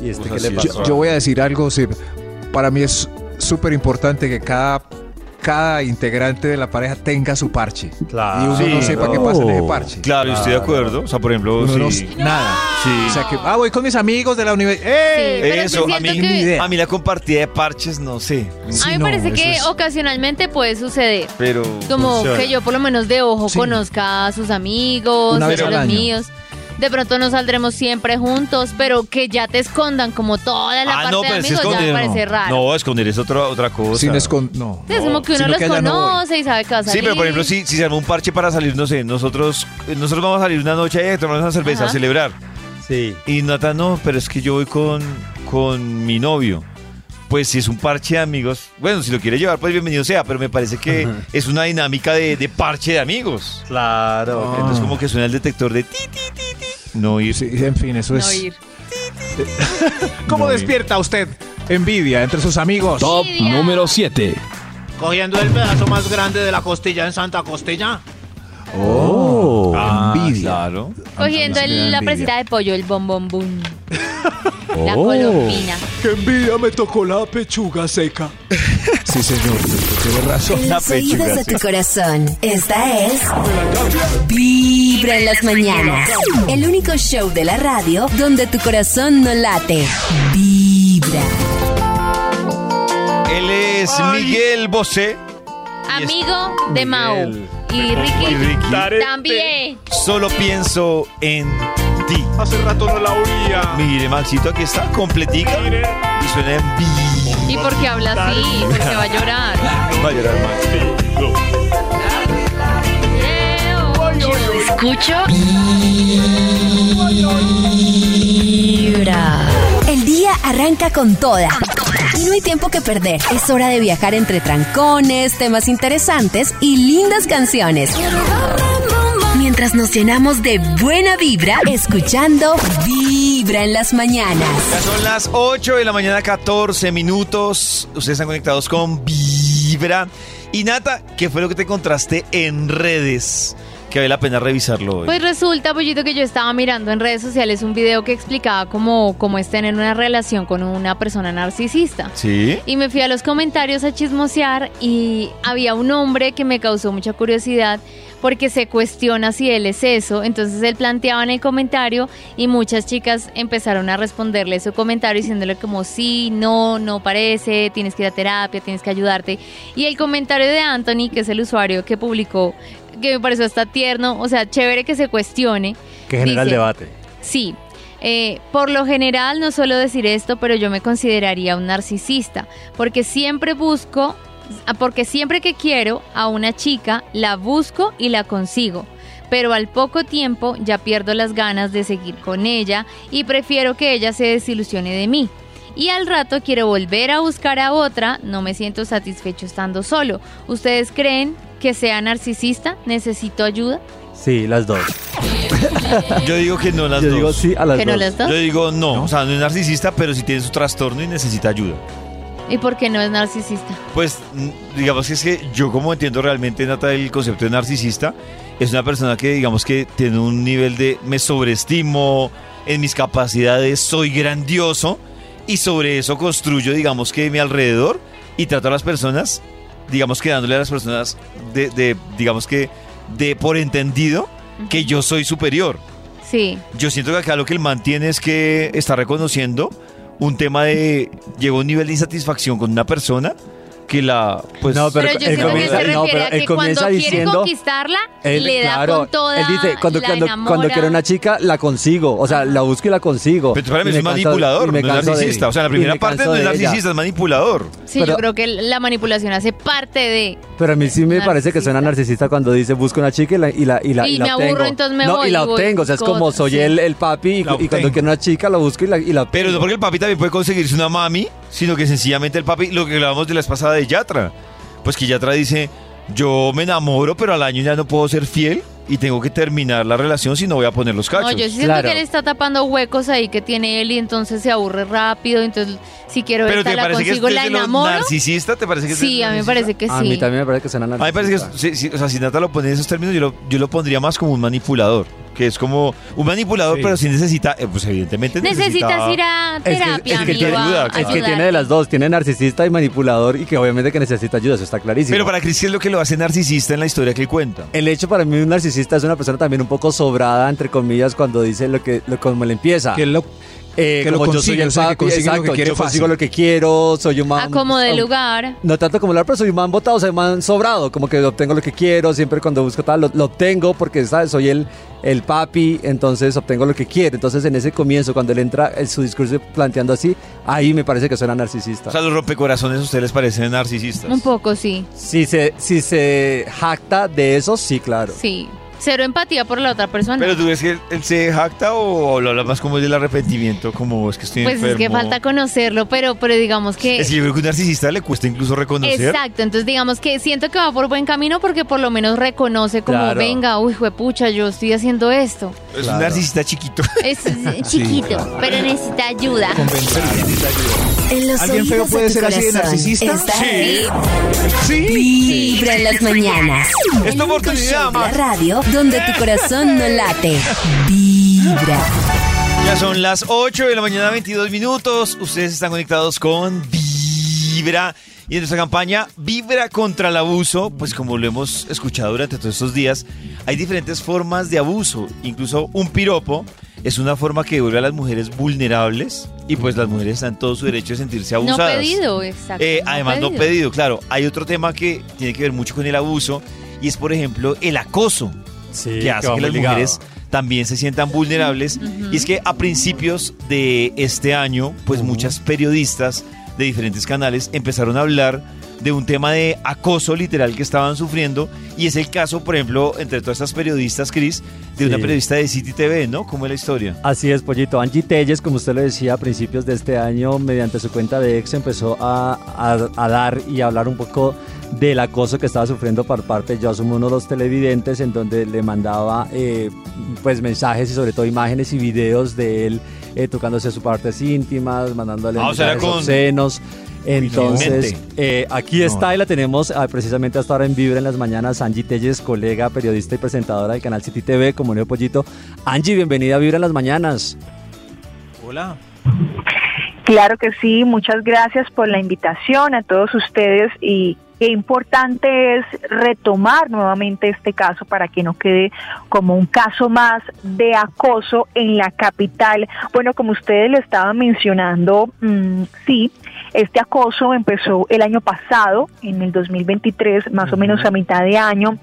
¿Y este qué le pasó? Yo, yo voy a decir algo, sí, para mí es súper importante que cada, cada integrante de la pareja tenga su parche. Claro. Y uno Sí. no sepa qué pasa en ese parche. Claro, yo estoy de acuerdo. O sea, por ejemplo, Uno no- sí. nada. Sí. O sea que, ah, voy con mis amigos de la universidad. Eso, a mí, que- a mí la compartida de parches, no sé. A mí me parece que ocasionalmente puede suceder. Pero. Como funciona. que yo por lo menos de ojo Sí. conozca a sus amigos, a los año. míos. De pronto no saldremos siempre juntos, pero que ya te escondan como toda la Ah, parte no, de amigos ya me parece no. raro. No, esconder es otra, otra cosa. Sin escon- no. es como que uno Sino los que no conoce y sabe que va a Sí, pero por ejemplo, si, si se arma un parche para salir, no sé, nosotros nosotros vamos a salir una noche ahí a tomarnos una cerveza, Ajá. a celebrar. Sí. Y Nata, no, pero es que yo voy con, con mi novio. Pues si es un parche de amigos, bueno, si lo quiere llevar, pues bienvenido sea, pero me parece que es una dinámica de, de parche de amigos. Claro. Entonces como que suena el detector de ti, ti, ti. No ir. Sí, en fin, eso No es. ir. ¿Cómo No, despierta usted envidia entre sus amigos? Top número 7. Cogiendo el pedazo más grande de la costilla en Santa Costilla. Oh, Ah, envidia. Claro. Cogiendo el- la presita de pollo, el bombón boom. La Oh. colombina. ¡Qué envidia me tocó la pechuga seca! sí, señor, tiene razón. En La los oídos de tu corazón, esta es Vibra en las mañanas. El único show de la radio donde tu corazón no late. Vibra. Él es Miguel Bosé. Amigo de Mao. Y Ricky, Y Ricky. también. Solo pienso en ti. Hace rato no la oía. Mire, Maxito, aquí está, completica. Y suena en vi. ¿Y por qué habla así? Porque va a llorar. Va a llorar Max. Yo Escucho. Vibra. El día arranca con toda. Y no hay tiempo que perder. Es hora de viajar entre trancones, temas interesantes y lindas canciones. Mientras nos llenamos de buena vibra, escuchando Vibra en las mañanas. Ya son las 8 de la mañana, 14 minutos. Ustedes están conectados con Vibra. Y Nata, ¿qué fue lo que te encontraste en redes? Que vale la pena revisarlo hoy. Pues resulta, Pollito, que yo estaba mirando en redes sociales un video que explicaba cómo, cómo es tener una relación con una persona narcisista. ¿Sí? Y me fui a los comentarios a chismosear y había un hombre que me causó mucha curiosidad porque se cuestiona si él es eso. Entonces él planteaba en el comentario y muchas chicas empezaron a responderle su comentario diciéndole como sí, no, no parece, tienes que ir a terapia, tienes que ayudarte. Y el comentario de Anthony, que es el usuario que publicó, que me pareció hasta tierno, o sea, chévere que se cuestione. Que genera el debate. Sí. Eh, por lo general no suelo decir esto, pero yo me consideraría un narcisista, porque siempre busco, ah, porque siempre que quiero a una chica, la busco y la consigo. Pero al poco tiempo ya pierdo las ganas de seguir con ella y prefiero que ella se desilusione de mí. Y al rato quiero volver a buscar a otra, no me siento satisfecho estando solo. ¿Ustedes creen que sea narcisista? ¿Necesito ayuda? Sí, las dos. Yo digo que no las Yo dos. digo sí a las ¿Que no dos. las dos? Yo digo no. O sea, no es narcisista, pero sí tiene su trastorno y necesita ayuda. ¿Y por qué no es narcisista? Pues digamos que es que yo como entiendo realmente Nata el concepto de narcisista es una persona que digamos que tiene un nivel de me sobreestimo en mis capacidades soy grandioso y sobre eso construyo digamos que mi alrededor y trato a las personas digamos que dándole a las personas de, de digamos que de por entendido que yo soy superior Sí. yo siento que acá lo que el man tiene es que está reconociendo un tema de llegó a un nivel de insatisfacción con una persona que la pues No, Pero, Pero yo él que comienza- se no, pero él que cuando comienza quiere diciendo- conquistarla, Él, le da claro, con toda él dice, cuando, la cuando, cuando quiero una chica, la consigo. O sea, la busco y la consigo. Pero para mí Y es manipulador, y me no es de- narcisista. o sea, la y primera me parte no es narcisista, es manipulador. Sí, pero- yo creo que la manipulación hace parte de... Pero a mí sí me parece que suena narcisista cuando dice busco una chica y la, y la, y la, Y la me obtengo. aburro, entonces me no, voy y la y obtengo. O sea, es como soy el, el papi y, La y cuando quiero una chica la busco y la, y la Pero porque el papi también puede conseguirse una mami, sino que sencillamente el papi, lo que hablábamos de la pasada de Yatra, pues que Yatra dice, yo me enamoro, pero al año ya no puedo ser fiel. y tengo que terminar la relación si no voy a poner los cachos. No, yo sí siento que él está tapando huecos ahí que tiene él y entonces se aburre rápido. Entonces, si quiero te la parece que es consigo, la de los enamoro. narcisista, ¿te parece que es de Sí, a mí me narcisista? parece que A mí sí. también me parece que suena A mí me parece que, sí, sí, o sea, si Nata lo pone en esos términos, yo lo, yo lo pondría más como un manipulador. Que es como un manipulador, Sí. pero sí necesita, eh, pues evidentemente Necesitas ir a Es que, terapia, es que amigo, es que tiene de las dos, tiene narcisista y manipulador y que obviamente que necesita ayuda, eso está clarísimo. Pero para Chris, ¿qué es lo que lo hace narcisista en la historia que él cuenta? El hecho para mí un narcisista es una persona también un poco sobrada, entre comillas, cuando dice lo que, lo, como le empieza. Que lo, Eh, que lo como yo consigue, soy el o sea, que papi, consigue lo que exacto, quiere yo consigo fácil. lo que quiero, soy un man... A como de lugar. No tanto como hablar, pero soy un man botado, soy un man sobrado, como que obtengo lo que quiero, siempre cuando busco tal, lo, lo obtengo porque, ¿sabes? Soy el, el papi, entonces obtengo lo que quiero. Entonces en ese comienzo, cuando él entra en su discurso planteando así, ahí me parece que suena narcisista. O sea, los rompecorazones a ustedes les parecen narcisistas. Un poco, sí. Si se, si se jacta de eso, sí, claro. Sí. Cero empatía por la otra persona. ¿Pero tú crees que él, él se jacta o lo habla más como del arrepentimiento? Como es que estoy pues es que enfermo? falta conocerlo, pero, pero digamos que... Es que yo creo que un narcisista le cuesta incluso reconocer. Exacto, entonces digamos que siento que va por buen camino porque por lo menos reconoce como, Claro. venga, uy, pucha, yo estoy haciendo esto. Es un narcisista chiquito. Es chiquito, pero necesita ayuda. En los ¿Alguien feo puede ser así de narcisista? está Sí. Vibra en las mañanas. Es tu oportunidad, La radio donde tu corazón no late. Vibra. Ya son las 8 de la mañana, 22 minutos. Ustedes están conectados con Vibra. Y en nuestra campaña Vibra contra el abuso, pues como lo hemos escuchado durante todos estos días, hay diferentes formas de abuso. Incluso un piropo es una forma que vuelve a las mujeres vulnerables y pues las mujeres están en todo su derecho de sentirse No abusadas. pedido, exacto. Eh, además, no pedido, claro. Hay otro tema que tiene que ver mucho con el abuso y es, por ejemplo, el acoso, Sí, que hace que muy las ligado. mujeres también se sientan vulnerables. Y es que a principios de este año, pues muchas periodistas de diferentes canales empezaron a hablar de un tema de acoso literal que estaban sufriendo. Y es el caso, por ejemplo, entre todas estas periodistas, Cris, de una periodista de City TV, ¿no? ¿Cómo es la historia? Así es, Pollito. Angie Telles, como usted lo decía, a principios de este año, mediante su cuenta de ex, empezó a, a- a dar y a hablar un poco del acoso que estaba sufriendo por parte de uno de los televidentes, en donde le mandaba eh, pues mensajes y sobre todo imágenes y videos de él eh, tocándose sus partes íntimas, mandándole Ah, o sea, mensajes con- obscenos. Entonces, eh, aquí está y la tenemos ah, precisamente hasta ahora en Vibra en las mañanas. Angie Telles, colega, periodista y presentadora del canal City TV, como Neo Pollito. Angie, bienvenida a Vibra en las mañanas. Hola. Claro que sí, muchas gracias por la invitación a todos ustedes y qué importante es retomar nuevamente este caso para que no quede como un caso más de acoso en la capital. Bueno, como ustedes lo estaban mencionando, mm, sí, este acoso empezó el año pasado, en el 2023, más o menos a mitad de año.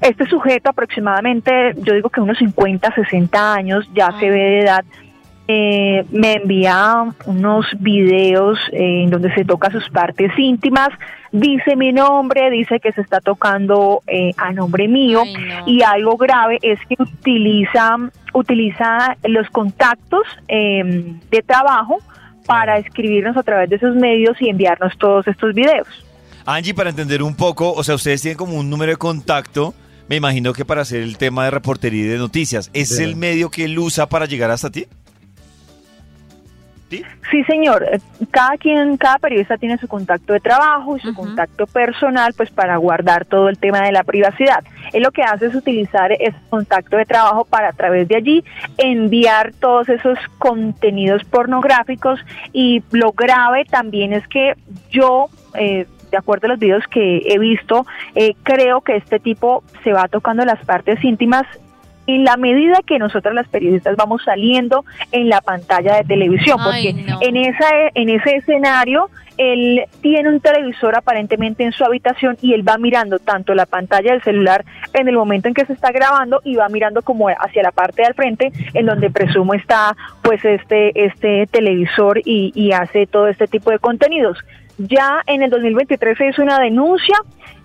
Este sujeto aproximadamente, yo digo que unos 50, 60 años, ya se ve de edad, eh, me envía unos videos eh, en donde se toca sus partes íntimas, dice mi nombre, dice que se está tocando eh, a nombre mío y algo grave es que utiliza, utiliza los contactos eh, de trabajo para escribirnos a través de esos medios y enviarnos todos estos videos. Angie, para entender un poco, o sea, ustedes tienen como un número de contacto, me imagino que para hacer el tema de reportería y de noticias. ¿Es Sí. el medio que él usa para llegar hasta ti? Sí, señor. Eh, Cada quien, cada periodista tiene su contacto de trabajo y su contacto personal, pues para guardar todo el tema de la privacidad. Él lo que hace es utilizar ese contacto de trabajo para a través de allí enviar todos esos contenidos pornográficos y lo grave también es que yo eh, de acuerdo a los videos que he visto, eh, creo que este tipo se va tocando las partes íntimas en la medida que nosotros las periodistas vamos saliendo en la pantalla de televisión, Ay, porque no. en esa en ese escenario él tiene un televisor aparentemente en su habitación y él va mirando tanto la pantalla del celular en el momento en que se está grabando y va mirando como hacia la parte del frente en donde presumo está pues este este televisor y, y hace todo este tipo de contenidos. Ya en el 2023 se hizo una denuncia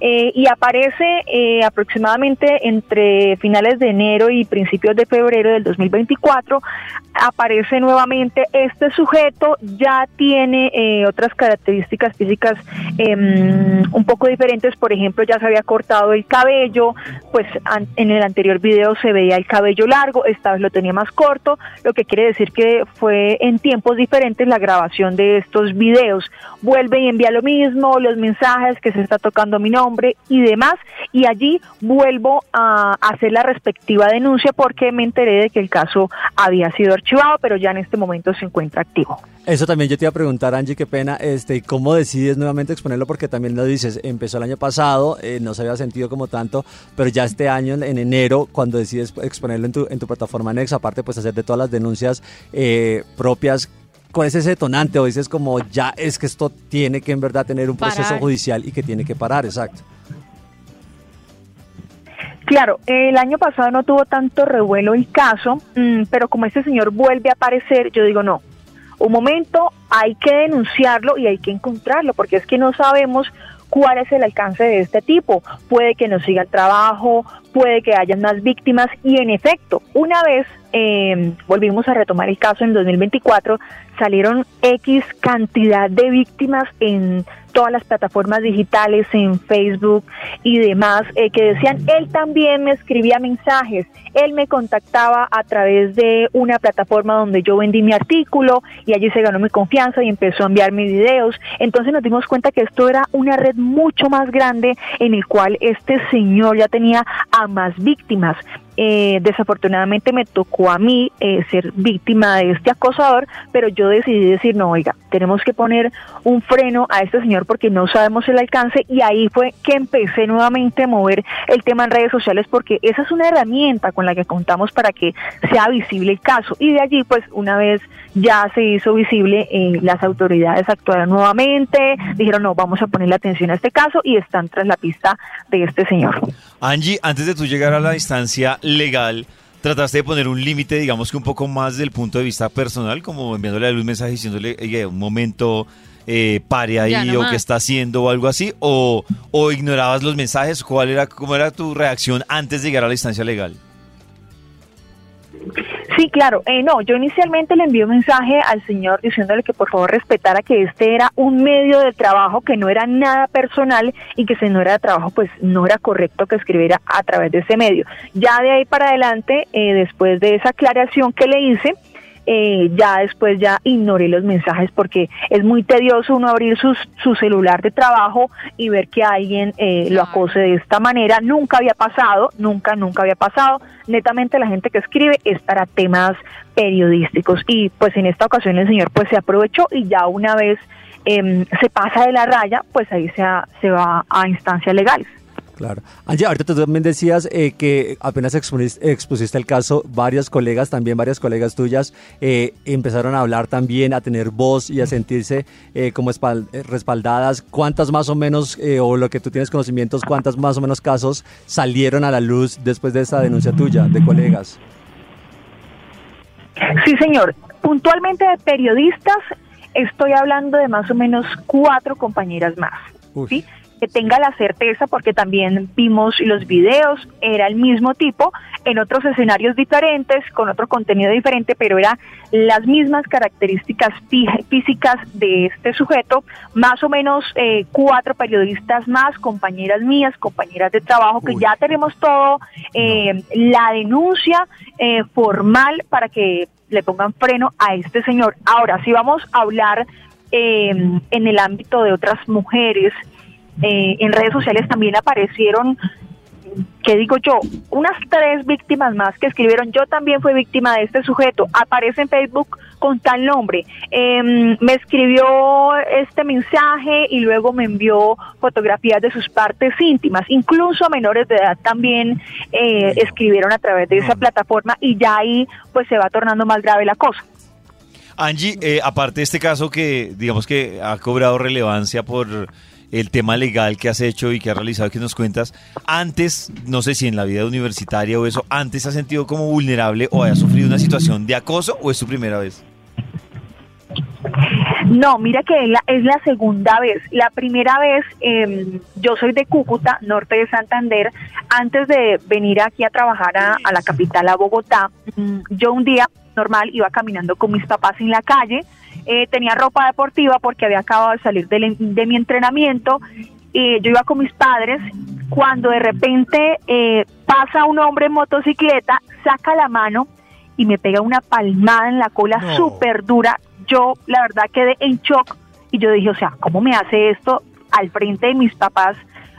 eh, y aparece eh, aproximadamente entre finales de enero y principios de febrero del 2024, aparece nuevamente este sujeto, ya tiene eh, otras características físicas em, un poco diferentes, por ejemplo, ya se había cortado el cabello, pues an- en el anterior video se veía el cabello largo, esta vez lo tenía más corto, lo que quiere decir que fue en tiempos diferentes la grabación de estos videos. Vuelve y envía lo mismo, los mensajes que se está tocando mi nombre y demás, y allí vuelvo a hacer la respectiva denuncia porque me enteré de que el caso había sido archivado, pero ya en este momento se encuentra activo. Eso también yo te iba a preguntar, Angie, qué pena, este, ¿cómo decides nuevamente exponerlo? Porque también lo dices, empezó el año pasado, eh, no se había sentido como tanto, pero ya este año, en, en enero, cuando decides exponerlo en tu, en tu plataforma Nex, aparte pues hacer de todas las denuncias eh, propias, ¿cuál es ese detonante? O dices como, ya es que esto tiene que en verdad tener un proceso judicial y que tiene que parar, exacto. Claro, el año pasado no tuvo tanto revuelo el caso, mm, pero como este señor vuelve a aparecer, yo digo no. Un momento, hay que denunciarlo y hay que encontrarlo, porque es que no sabemos cuál es el alcance de este tipo. Puede que no siga el trabajo, puede que haya más víctimas y en efecto, una vez eh, volvimos a retomar el caso en 2024, salieron X cantidad de víctimas en todas las plataformas digitales, en Facebook y demás, eh, que decían, él también me escribía mensajes, él me contactaba a través de una plataforma donde yo vendí mi artículo y allí se ganó mi confianza y empezó a enviarme videos. Entonces nos dimos cuenta que esto era una red mucho más grande en el cual este señor ya tenía a más víctimas. Eh, desafortunadamente me tocó a mí eh, ser víctima de este acosador, pero yo decidí decir, no, oiga, tenemos que poner un freno a este señor porque no sabemos el alcance y ahí fue que empecé nuevamente a mover el tema en redes sociales porque esa es una herramienta con la que contamos para que sea visible el caso y de allí pues una vez ya se hizo visible eh, las autoridades actuaron nuevamente, dijeron no, vamos a ponerle atención a este caso y están tras la pista de este señor. Angie, antes de tú llegar a la instancia legal, trataste de poner un límite, digamos que un poco más del punto de vista personal, como enviándole a él un mensaje diciéndole, oye, un momento, eh, pare ahí no o más. qué está haciendo o algo así, o, o ignorabas los mensajes, ¿cuál era, cómo era tu reacción antes de llegar a la instancia legal? Sí, claro. Eh, no, yo inicialmente le envié un mensaje al señor diciéndole que por favor respetara que este era un medio de trabajo que no era nada personal y que si no era de trabajo, pues no era correcto que escribiera a través de ese medio. Ya de ahí para adelante, eh, después de esa aclaración que le hice, eh, ya después ya ignoré los mensajes porque es muy tedioso uno abrir sus, su celular de trabajo y ver que alguien eh, lo acose de esta manera. Nunca había pasado, nunca, nunca había pasado. Netamente la gente que escribe es para temas periodísticos y pues en esta ocasión el señor pues se aprovechó y ya una vez em, se pasa de la raya, pues ahí se, se va a instancias legales. Claro. Angie, ahorita tú también decías eh, que apenas expusiste, expusiste el caso, varios colegas, también varias colegas tuyas, eh, empezaron a hablar también, a tener voz y a sentirse eh, como eh, respaldadas. ¿Cuántas más o menos, eh, o lo que tú tienes conocimientos, cuántas más o menos casos salieron a la luz después de esta denuncia tuya, de colegas? Sí, señor. Puntualmente de periodistas, estoy hablando de más o menos cuatro compañeras más. ¿sí? Que tenga la certeza, porque también vimos los videos, era el mismo tipo, en otros escenarios diferentes, con otro contenido diferente, pero era las mismas características fí- físicas de este sujeto, más o menos eh, cuatro periodistas más, compañeras mías, compañeras de trabajo, que ya tenemos todo, eh, la denuncia eh, formal para que le pongan freno a este señor. Ahora, si vamos a hablar eh, en el ámbito de otras mujeres, eh, en redes sociales también aparecieron, ¿qué digo yo? Unas tres víctimas más que escribieron, yo también fui víctima de este sujeto, aparece en Facebook con tal nombre, Eh, me escribió este mensaje y luego me envió fotografías de sus partes íntimas, incluso a menores de edad también eh, escribieron a través de esa plataforma y ya ahí pues se va tornando más grave la cosa. Angie, eh, aparte de este caso que digamos que ha cobrado relevancia por el tema legal que has hecho y que has realizado que nos cuentas, antes, no sé si en la vida universitaria o eso, antes has sentido como vulnerable o hayas sufrido una situación de acoso o es tu primera vez? No, mira que es la, es la segunda vez. La primera vez, eh, yo soy de Cúcuta, norte de Santander. Antes de venir aquí a trabajar a, a la capital, a Bogotá, mm, yo un día normal iba caminando con mis papás en la calle. Eh, tenía ropa deportiva porque había acabado de salir del- de, mi entrenamiento. eh, yo iba con mis padres cuando de repente eh, pasa un hombre en motocicleta, saca la mano y me pega una palmada en la cola súper dura. Yo, la verdad, quedé en shock y yo dije, o sea, ¿cómo me hace esto al frente de mis papás?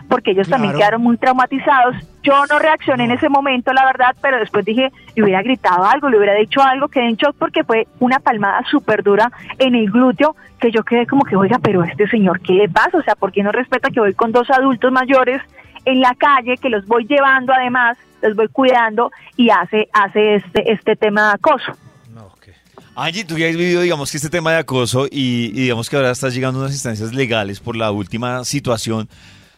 Porque ellos también quedaron muy traumatizados. Yo no reaccioné en ese momento, la verdad, pero después dije, le hubiera gritado algo, le hubiera dicho algo, quedé en shock porque fue una palmada súper dura en el glúteo que yo quedé como que, oiga, pero este señor, ¿qué le pasa? O sea, ¿por qué no respeta que voy con dos adultos mayores en la calle, que los voy llevando además, los voy cuidando y hace, hace este, este tema de acoso? Angie, tú ya has vivido, digamos, que este tema de acoso y, y digamos que ahora estás llegando a unas instancias legales por la última situación.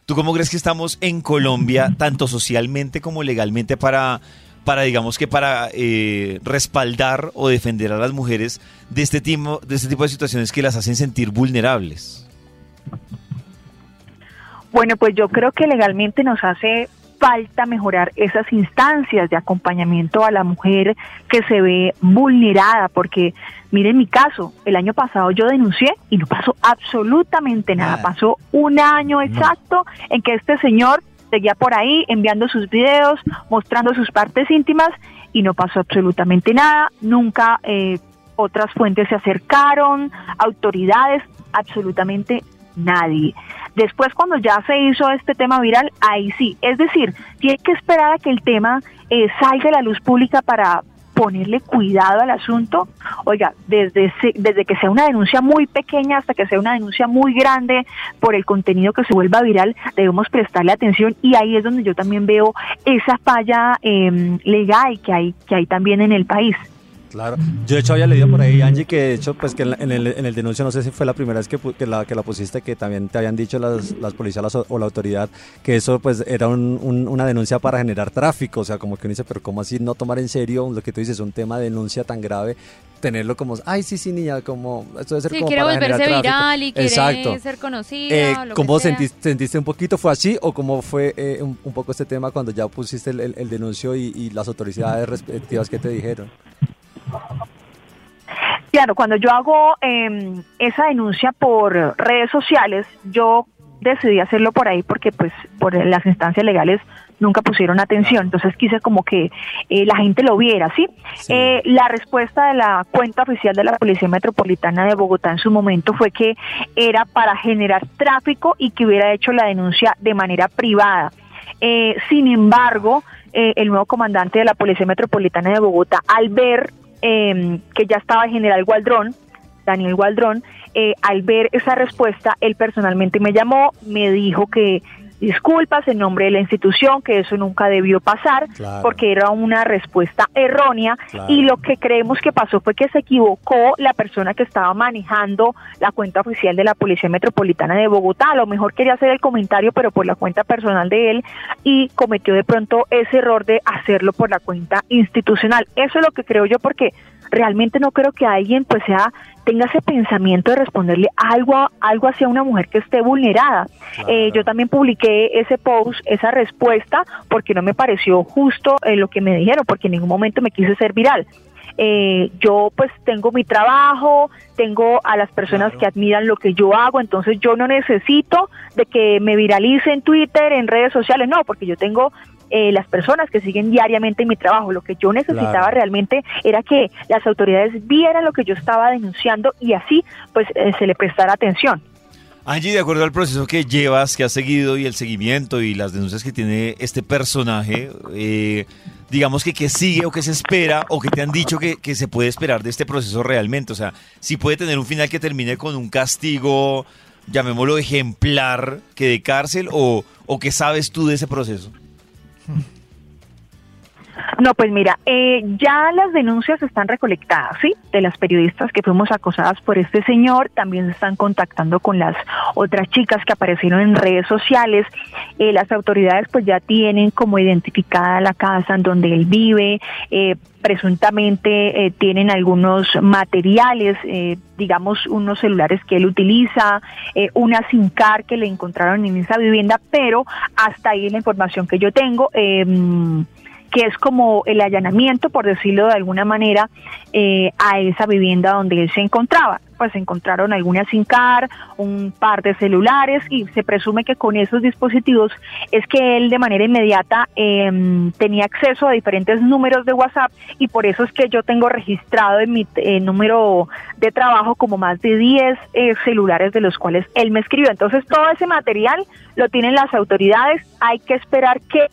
¿Tú cómo crees que estamos en Colombia, tanto socialmente como legalmente, para, para digamos que para eh, respaldar o defender a las mujeres de este, tipo, de este tipo de situaciones que las hacen sentir vulnerables? Bueno, pues yo creo que legalmente nos hace falta mejorar esas instancias de acompañamiento a la mujer que se ve vulnerada, porque miren mi caso, el año pasado yo denuncié y no pasó absolutamente nada, pasó un año exacto en que este señor seguía por ahí enviando sus videos, mostrando sus partes íntimas y no pasó absolutamente nada, nunca eh, otras fuentes se acercaron, autoridades, absolutamente nadie. Después, cuando ya se hizo este tema viral, ahí sí. Es decir, tiene que esperar a que el tema eh, salga a la luz pública para ponerle cuidado al asunto. Oiga, desde, desde que sea una denuncia muy pequeña hasta que sea una denuncia muy grande por el contenido que se vuelva viral, debemos prestarle atención y ahí es donde yo también veo esa falla eh, legal que hay, que hay también en el país. Claro. Yo de hecho había leído por ahí, Angie, que de hecho, pues que en, la- en el, en el denuncio, no sé si fue la primera vez que, que, la, que la pusiste, que también te habían dicho las, las policías las- o la autoridad que eso pues era un- un- una denuncia para generar tráfico, o sea, como que uno dice, pero ¿cómo así no tomar en serio lo que tú dices, un tema de denuncia tan grave? Tenerlo como, ay, sí, sí, niña, como, esto debe ser Sí, como quiere para volverse tráfico". viral y quiere Exacto. ser conocida. Eh, o lo ¿Cómo que sea. sentiste, sentiste un poquito? ¿Fue así o cómo fue eh, un, un poco este tema cuando ya pusiste el, el- el denuncio y, y las autoridades respectivas que te dijeron? Claro, cuando yo hago eh, esa denuncia por redes sociales, yo decidí hacerlo por ahí porque pues por las instancias legales nunca pusieron atención, entonces quise como que eh, la gente lo viera, ¿sí? Eh, la respuesta de la cuenta oficial de la Policía Metropolitana de Bogotá en su momento fue que era para generar tráfico y que hubiera hecho la denuncia de manera privada. Eh, sin embargo, eh, el nuevo comandante de la Policía Metropolitana de Bogotá, al ver eh, que ya estaba el general Gualdrón, Daniel Gualdrón, eh, al ver esa respuesta, él personalmente me llamó, me dijo que disculpas en nombre de la institución, que eso nunca debió pasar, Claro. porque era una respuesta errónea Claro. y lo que creemos que pasó fue que se equivocó la persona que estaba manejando la cuenta oficial de la Policía Metropolitana de Bogotá. A lo mejor quería hacer el comentario, pero por la cuenta personal de él y cometió de pronto ese error de hacerlo por la cuenta institucional. Eso es lo que creo yo porque realmente no creo que alguien pues sea tenga ese pensamiento de responderle algo algo hacia una mujer que esté vulnerada. Eh, yo también publiqué ese post, esa respuesta, porque no me pareció justo eh, lo que me dijeron, porque en ningún momento me quise ser viral. Eh, yo pues tengo mi trabajo, tengo a las personas que admiran lo que yo hago, entonces yo no necesito de que me viralice en Twitter, en redes sociales, no, porque yo tengo eh, las personas que siguen diariamente mi trabajo. Lo que yo necesitaba Claro. realmente era que las autoridades vieran lo que yo estaba denunciando y así pues eh, se le prestara atención. Angie, de acuerdo al proceso que llevas, que has seguido y el seguimiento y las denuncias que tiene este personaje, eh, digamos que qué sigue o qué se espera o qué te han dicho que, que se puede esperar de este proceso realmente. O sea, si puede tener un final que termine con un castigo, llamémoslo ejemplar, que de cárcel o, o qué sabes tú de ese proceso. Hmm. No, pues mira, eh, ya las denuncias están recolectadas, ¿sí? De las periodistas que fuimos acosadas por este señor, también se están contactando con las otras chicas que aparecieron en redes sociales. Eh, las autoridades pues ya tienen como identificada la casa en donde él vive, eh, presuntamente eh, tienen algunos materiales, eh, digamos unos celulares que él utiliza, eh, una SIM card que le encontraron en esa vivienda, pero hasta ahí la información que yo tengo. Em, que es como el allanamiento, por decirlo de alguna manera, eh, a esa vivienda donde él se encontraba. Pues encontraron alguna SIM card, un par de celulares y se presume que con esos dispositivos es que él de manera inmediata eh, tenía acceso a diferentes números de WhatsApp y por eso es que yo tengo registrado en mi eh, número de trabajo como más de 10 eh, celulares de los cuales él me escribió. Entonces todo ese material lo tienen las autoridades, hay que esperar que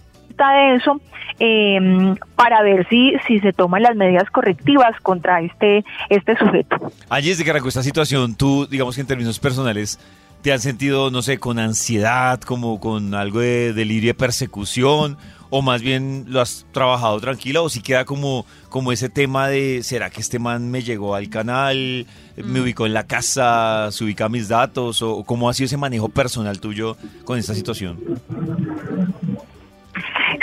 de eso eh, para ver si, si se toman las medidas correctivas contra este, este sujeto. Angie, desde que arrancó esta situación, tú, digamos que en términos personales, ¿te has sentido, no sé, con ansiedad, como con algo de delirio de persecución? ¿O más bien lo has trabajado tranquila? ¿O si queda como, como ese tema de, ¿será que este man me llegó al canal, me ubicó en la casa, se ubica mis datos? ¿O cómo ha sido ese manejo personal tuyo con esta situación?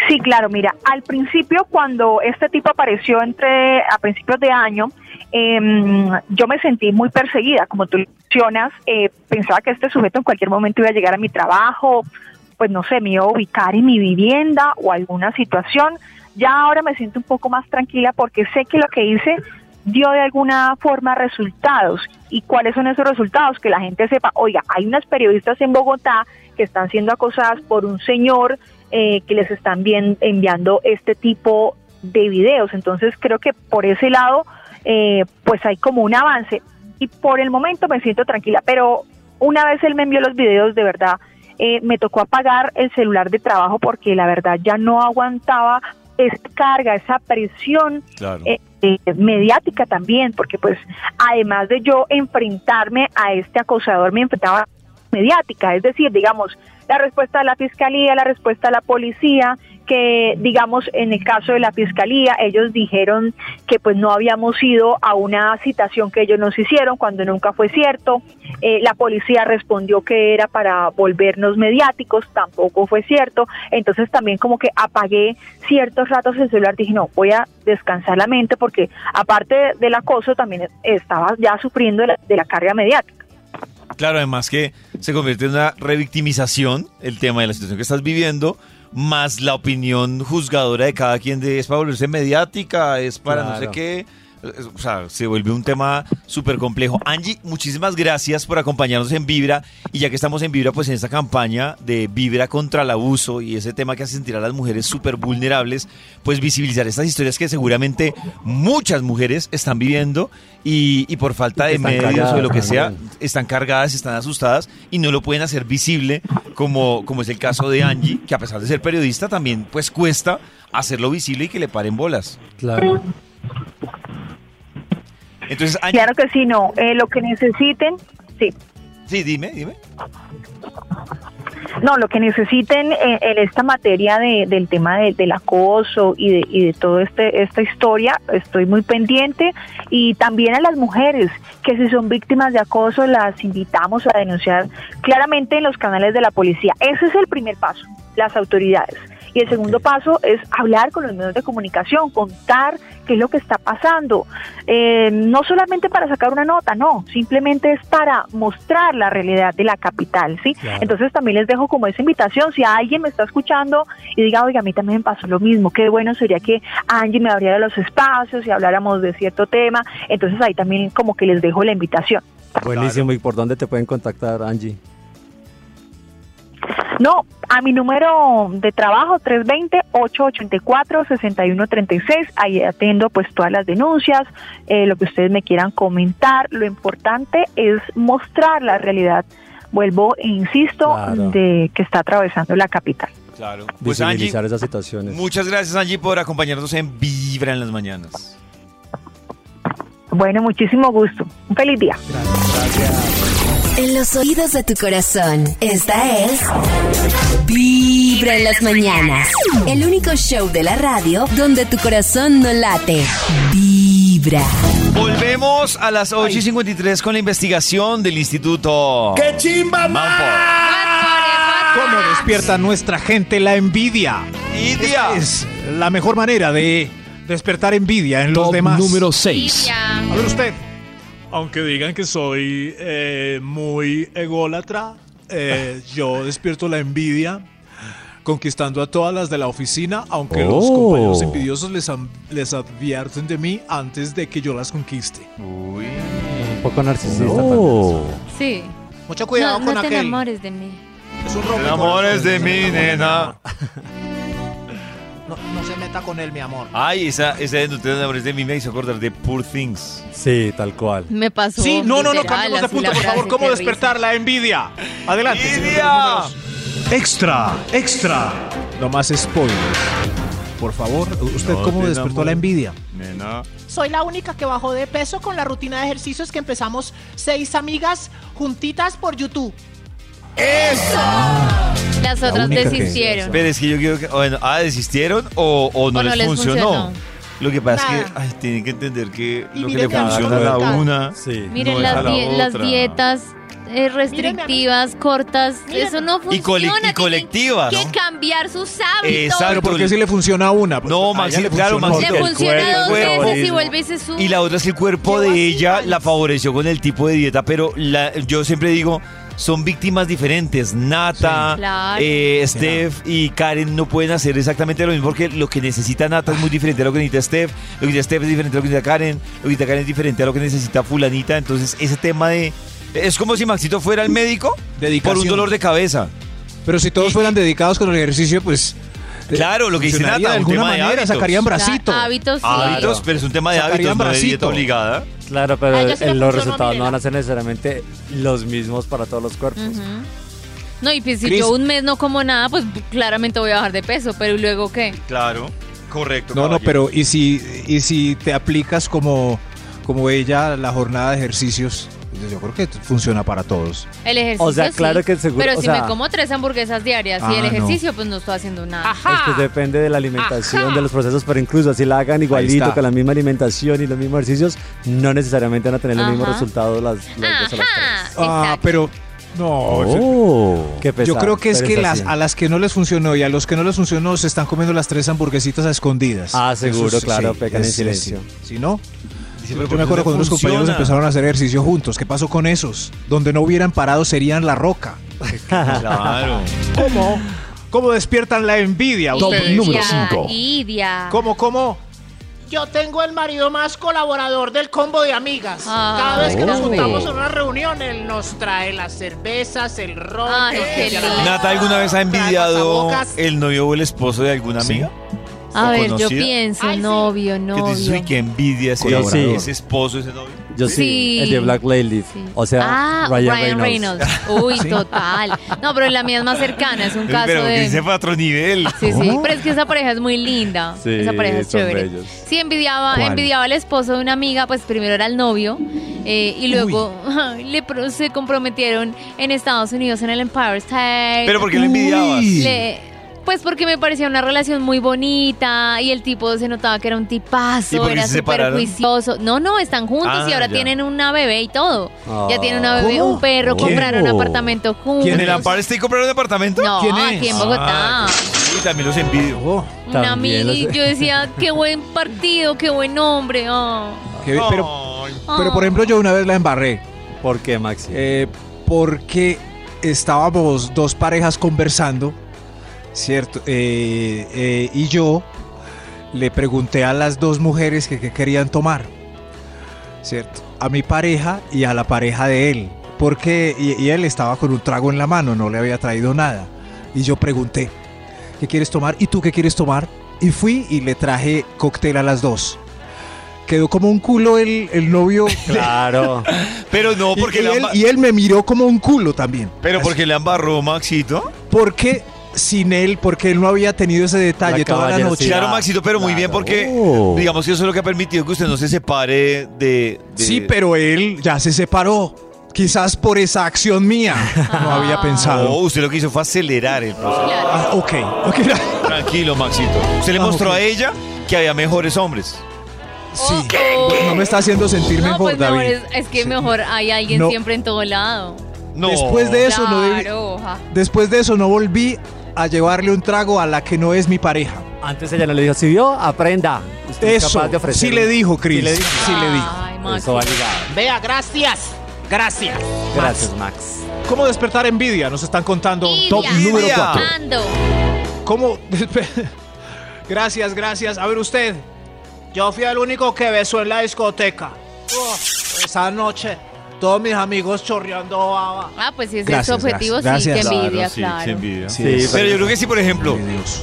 Sí, claro, mira, al principio cuando este tipo apareció entre a principios de año, em, yo me sentí muy perseguida, como tú mencionas, eh, pensaba que este sujeto en cualquier momento iba a llegar a mi trabajo, pues no sé, me iba a ubicar en mi vivienda o alguna situación. Ya ahora me siento un poco más tranquila porque sé que lo que hice dio de alguna forma resultados. ¿Y cuáles son esos resultados? Que la gente sepa, oiga, hay unas periodistas en Bogotá que están siendo acosadas por un señor eh, que les están bien, enviando este tipo de videos. Entonces creo que por ese lado, eh, pues hay como un avance. Y por el momento me siento tranquila, pero una vez él me envió los videos, de verdad, eh, me tocó apagar el celular de trabajo porque la verdad ya no aguantaba esa carga, esa presión Claro. eh, eh, mediática también, porque pues además de yo enfrentarme a este acosador, me enfrentaba mediática, es decir, digamos, la respuesta de la fiscalía, la respuesta de la policía, que digamos en el caso de la fiscalía ellos dijeron que pues no habíamos ido a una citación que ellos nos hicieron cuando nunca fue cierto, Eh, la policía respondió que era para volvernos mediáticos, tampoco fue cierto, entonces también como que apagué ciertos ratos el celular, dije no, voy a descansar la mente porque aparte del acoso también estaba ya sufriendo de la, de la carga mediática. Claro, además que se convierte en una revictimización el tema de la situación que estás viviendo, más la opinión juzgadora de cada quien de es para volverse mediática, es para no sé qué. O sea, se vuelve un tema súper complejo. Angie, muchísimas gracias por acompañarnos en Vibra. Y ya que estamos en Vibra, pues en esta campaña de Vibra contra el abuso y ese tema que hace sentir a las mujeres súper vulnerables, pues visibilizar estas historias que seguramente muchas mujeres están viviendo y, y por falta de medios o de lo que sea, están cargadas, están asustadas y no lo pueden hacer visible, como, como es el caso de Angie, que a pesar de ser periodista también pues cuesta hacerlo visible y que le paren bolas. Claro. Entonces, Angie, Claro que sí, no, eh, lo que necesiten, sí. sí, dime, dime. No, lo que necesiten eh, en esta materia de- del tema de- del acoso y de, y de toda este, esta historia, estoy muy pendiente. Y también a las mujeres que si son víctimas de acoso las invitamos a denunciar claramente en los canales de la policía. Ese es el primer paso, las autoridades. Y el segundo paso es hablar con los medios de comunicación, contar qué es lo que está pasando. Eh, no solamente para sacar una nota, no, simplemente es para mostrar la realidad de la capital, ¿sí? Claro. Entonces también les dejo como esa invitación, si alguien me está escuchando y diga, oiga, a mí también me pasó lo mismo, qué bueno sería que Angie me abriera los espacios y habláramos de cierto tema, entonces ahí también como que les dejo la invitación. Buenísimo. ¿Y por dónde te pueden contactar, Angie? No, a mi número de trabajo 320-884-6136, ahí atendo pues todas las denuncias, eh, lo que ustedes me quieran comentar, lo importante es mostrar la realidad, vuelvo e insisto, Claro. de que está atravesando la capital. Claro. Pues Angie, esas situaciones. muchas gracias Angie por acompañarnos en Vibra en las mañanas. Bueno, muchísimo gusto. Un feliz día. En los oídos de tu corazón, esta es Vibra en las mañanas. El único show de la radio donde tu corazón no late. Vibra. Volvemos a las 8 y 53 con la investigación del Instituto. ¡Qué chimba. ¿Cómo despierta nuestra gente la envidia? Envidia. Esta Es la mejor manera de despertar envidia en los Top demás. número 6. A ver usted. Aunque digan que soy eh, muy ególatra, eh, yo despierto la envidia conquistando a todas las de la oficina, aunque los Oh. compañeros envidiosos les, les advierten de mí antes de que yo las conquiste. Un poco narcisista. Oh. Sí. Mucho cuidado no, con no te aquel. enamores de mí. Es un Te enamores de mí, nena. No, no se meta con él, mi amor. Ay, esa, esa de no te enamores de mí me hizo acordar de Poor Things. Sí, tal cual. Me pasó. Sí, no, no, no, cambiemos de punto, por favor. ¿Cómo despertar la envidia? Adelante, ¡Envidia! Extra, extra. No más spoilers. Por favor, ¿usted No cómo despertó la envidia? Nena. Soy la única que bajó de peso con la rutina de ejercicios que empezamos seis amigas juntitas por YouTube. rica. Las otras única que- desistieron. Pero es que yo quiero que. Bueno, ah, ¿desistieron o, o no, O no les, les funcionó? funcionó. Lo que pasa es Nada. que ay, tienen que entender que Y lo que le que funciona a la una. Sí. Miren no es las, a la die- las otra. dietas eh, restrictivas, cortas, Miren. eso no Y cole- funciona. y colectivas, Tienen ¿no? que cambiar sus hábitos. Exacto. Pero ¿por qué si le funciona a una? Pues, No, Maxi, le claro, Maxi, Le el funciona cuerpo, dos veces y vuelve y se sube. Y la otra es que el cuerpo Llevo de así ella la favoreció con el tipo de dieta, pero la- yo siempre digo, son víctimas diferentes. Nata, Sí. Claro. eh, Steph y Karen no pueden hacer exactamente lo mismo porque lo que necesita Nata es muy diferente a lo que necesita Steph, lo que necesita Steph es diferente a lo que necesita Karen, lo que necesita Karen es diferente a lo que necesita fulanita. Entonces ese tema de... Es como si Maxito fuera el médico por Dedicación. un dolor de cabeza. Pero si todos fueran dedicados con el ejercicio, pues. eh, Claro, lo que dice Nata, de un alguna de manera, hábitos. sacarían Claro, bracito. hábitos, sí. Hábitos, pero es un tema de Sacarían hábitos, no de bracito. dieta obligada. Claro, pero A ella sí le el- funcionó los resultados no van a ser necesariamente los mismos para todos los cuerpos. No, y pues si yo un mes no como nada, pues claramente voy a bajar de peso, pero ¿y luego qué? Claro, correcto. No, no, pero ¿y si, y si te aplicas como, como ella la jornada de ejercicios? Yo creo que funciona para todos. El ejercicio O sea, sí, claro que seguro- Pero o si sea- me como tres hamburguesas diarias y Ah, el no. ejercicio, pues no estoy haciendo nada. Es que depende de la alimentación, de los procesos, pero incluso así la hagan igualito, con la misma alimentación y los mismos ejercicios, no necesariamente van a tener los mismos Ajá. resultados las, las dos a las tres. Ajá, Ah, pero no. Oh, qué pesar, Yo creo que es que es las, a las que no les funcionó y a los que no les funcionó se están comiendo las tres hamburguesitas a escondidas. Ah, seguro, Eso es- claro, sí, pecan en es- silencio. sí. Si no, Pero me ¿por acuerdo cuando unos compañeros empezaron a hacer ejercicio juntos. ¿Qué pasó con esos? Donde no hubieran parado serían la roca. Claro. ¿Cómo? ¿Cómo despiertan la envidia Top ustedes? número Idia, cinco. Idia. ¿Cómo, cómo? Yo tengo el marido más colaborador del combo de amigas. Ah, Cada vez que nos hombre. juntamos en una reunión, él nos trae las cervezas, el ron. Ay, el qué Nata, ¿alguna vez ha envidiado el novio o el esposo de alguna amiga? A ¿O ver, yo pienso, Ay, novio, Que novio. dices, uy, qué envidia ese, Yo sí. ese esposo, ese novio. Yo sí, Sí. el de Black Lady. Sí. O sea, ah, Ryan, Reynolds. Uy, total. No, pero la mía es más cercana, es un caso Pero que de... dice para otro nivel. Sí, sí, pero es que esa pareja es muy linda. Sí, esa pareja es chévere. bellos. Sí, envidiaba, ¿Cuál? envidiaba al esposo de una amiga, pues primero era el novio eh, y luego le pro- se comprometieron en Estados Unidos en el Empire State. Pero ¿por qué le envidiabas? Le- pues porque me parecía una relación muy bonita y el tipo se notaba que era un ¿Y tipazo, era súper juicioso. No, no, están juntos Ah, y ahora ya. tienen una bebé y todo. ya Ah. tienen una bebé, ¿Cómo? un perro, ¿Quién? compraron un apartamento juntos. ¿En el Amparo State compraron un apartamento? No, ¿Quién es? aquí en Bogotá. Ah, sí, también los envidio. Oh, Una mini, los- yo decía, qué buen partido, qué buen hombre. ah. qué- pero, pero por ejemplo yo una vez la embarré. ¿Por qué, Maxi? Eh, porque estábamos dos parejas conversando, ¿cierto? Eh, eh, y yo le pregunté a las dos mujeres que, que querían tomar, ¿cierto? A mi pareja y a la pareja de él. Porque, y, y él estaba con un trago en la mano, no le había traído nada. Y yo pregunté, ¿qué quieres tomar? ¿Y tú qué quieres tomar? Y fui y le traje cóctel a las dos. Quedó como un culo el, el novio. Claro. Pero no, Y- porque y, le él, y él me miró como un culo también. Pero porque le embarró Maxito. Porque sin él, porque él no había tenido ese detalle La toda la noche. Claro, Maxito, pero muy bien porque, Oh. digamos que eso es lo que ha permitido que usted no se separe de... de- Sí, pero él ya se separó. Quizás por esa acción mía. No había No, pensado. usted lo que hizo fue acelerar el proceso. Claro. Ah, ok, ok. Tranquilo, Maxito. Usted le Ah, mostró a ella que había mejores hombres. Sí. Oh. No me está haciendo sentir No, mejor, pues mejor David. es, es que Sí. mejor hay alguien No. siempre en todo lado. No. Después de eso no debí- Claro, ja. después de eso no volví a llevarle un trago a la que no es mi pareja. Antes ella no le dijo, si vio, aprenda. Usted es Eso, capaz de ofrecer. sí le dijo, Cris. Sí le dijo. Sí le dijo. Ay, Maxi. Eso va ligado. Vea, gracias. Gracias. Gracias, Max. ¿Cómo despertar envidia? Nos están contando. Top número cuatro. Ando. ¿Cómo? gracias, gracias. A ver usted. Yo fui el único que besó en la discoteca. Esa noche, todos mis amigos chorreando baba. Ah, pues si ese Gracias, es su objetivo, gracias. sí, que envidia, Claro, sí, claro. envidia. Sí, Sí, es- Pero yo creo que sí, por ejemplo,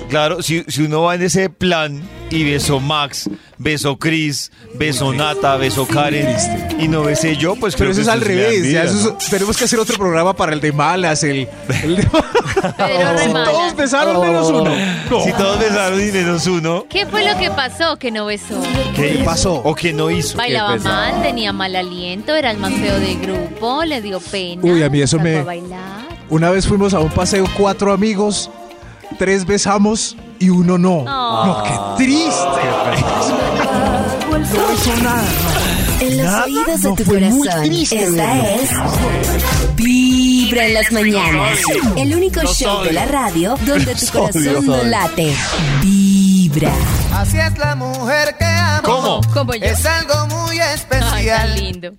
claro, si, si uno va en ese plan y besó Max, besó Chris, besó Nata, besó Karen y no besé yo, pues Pero creo eso que es al me da revés. envidia, ya eso ¿no? es- tenemos que hacer otro programa para el de malas. El, el de- Si todos besaron menos uno. No. Si todos besaron y menos uno, ¿Qué fue lo que pasó que no besó? ¿qué pasó? ¿O que no hizo? Bailaba pesado. mal, tenía mal aliento, era el más feo del grupo, le dio pena. Uy, a mí eso me- bailar. Una vez fuimos a un paseo cuatro amigos, tres besamos y uno no. Oh. No, qué triste. No hizo nada. En los oídos de No, tu fue muy corazón. triste Esta es Vibra en las mañanas. El único show de la radio donde tu corazón no late. Vibra. Así es la mujer que amo. ¿Cómo? Como yo. Es algo muy Ay, tan especial. lindo.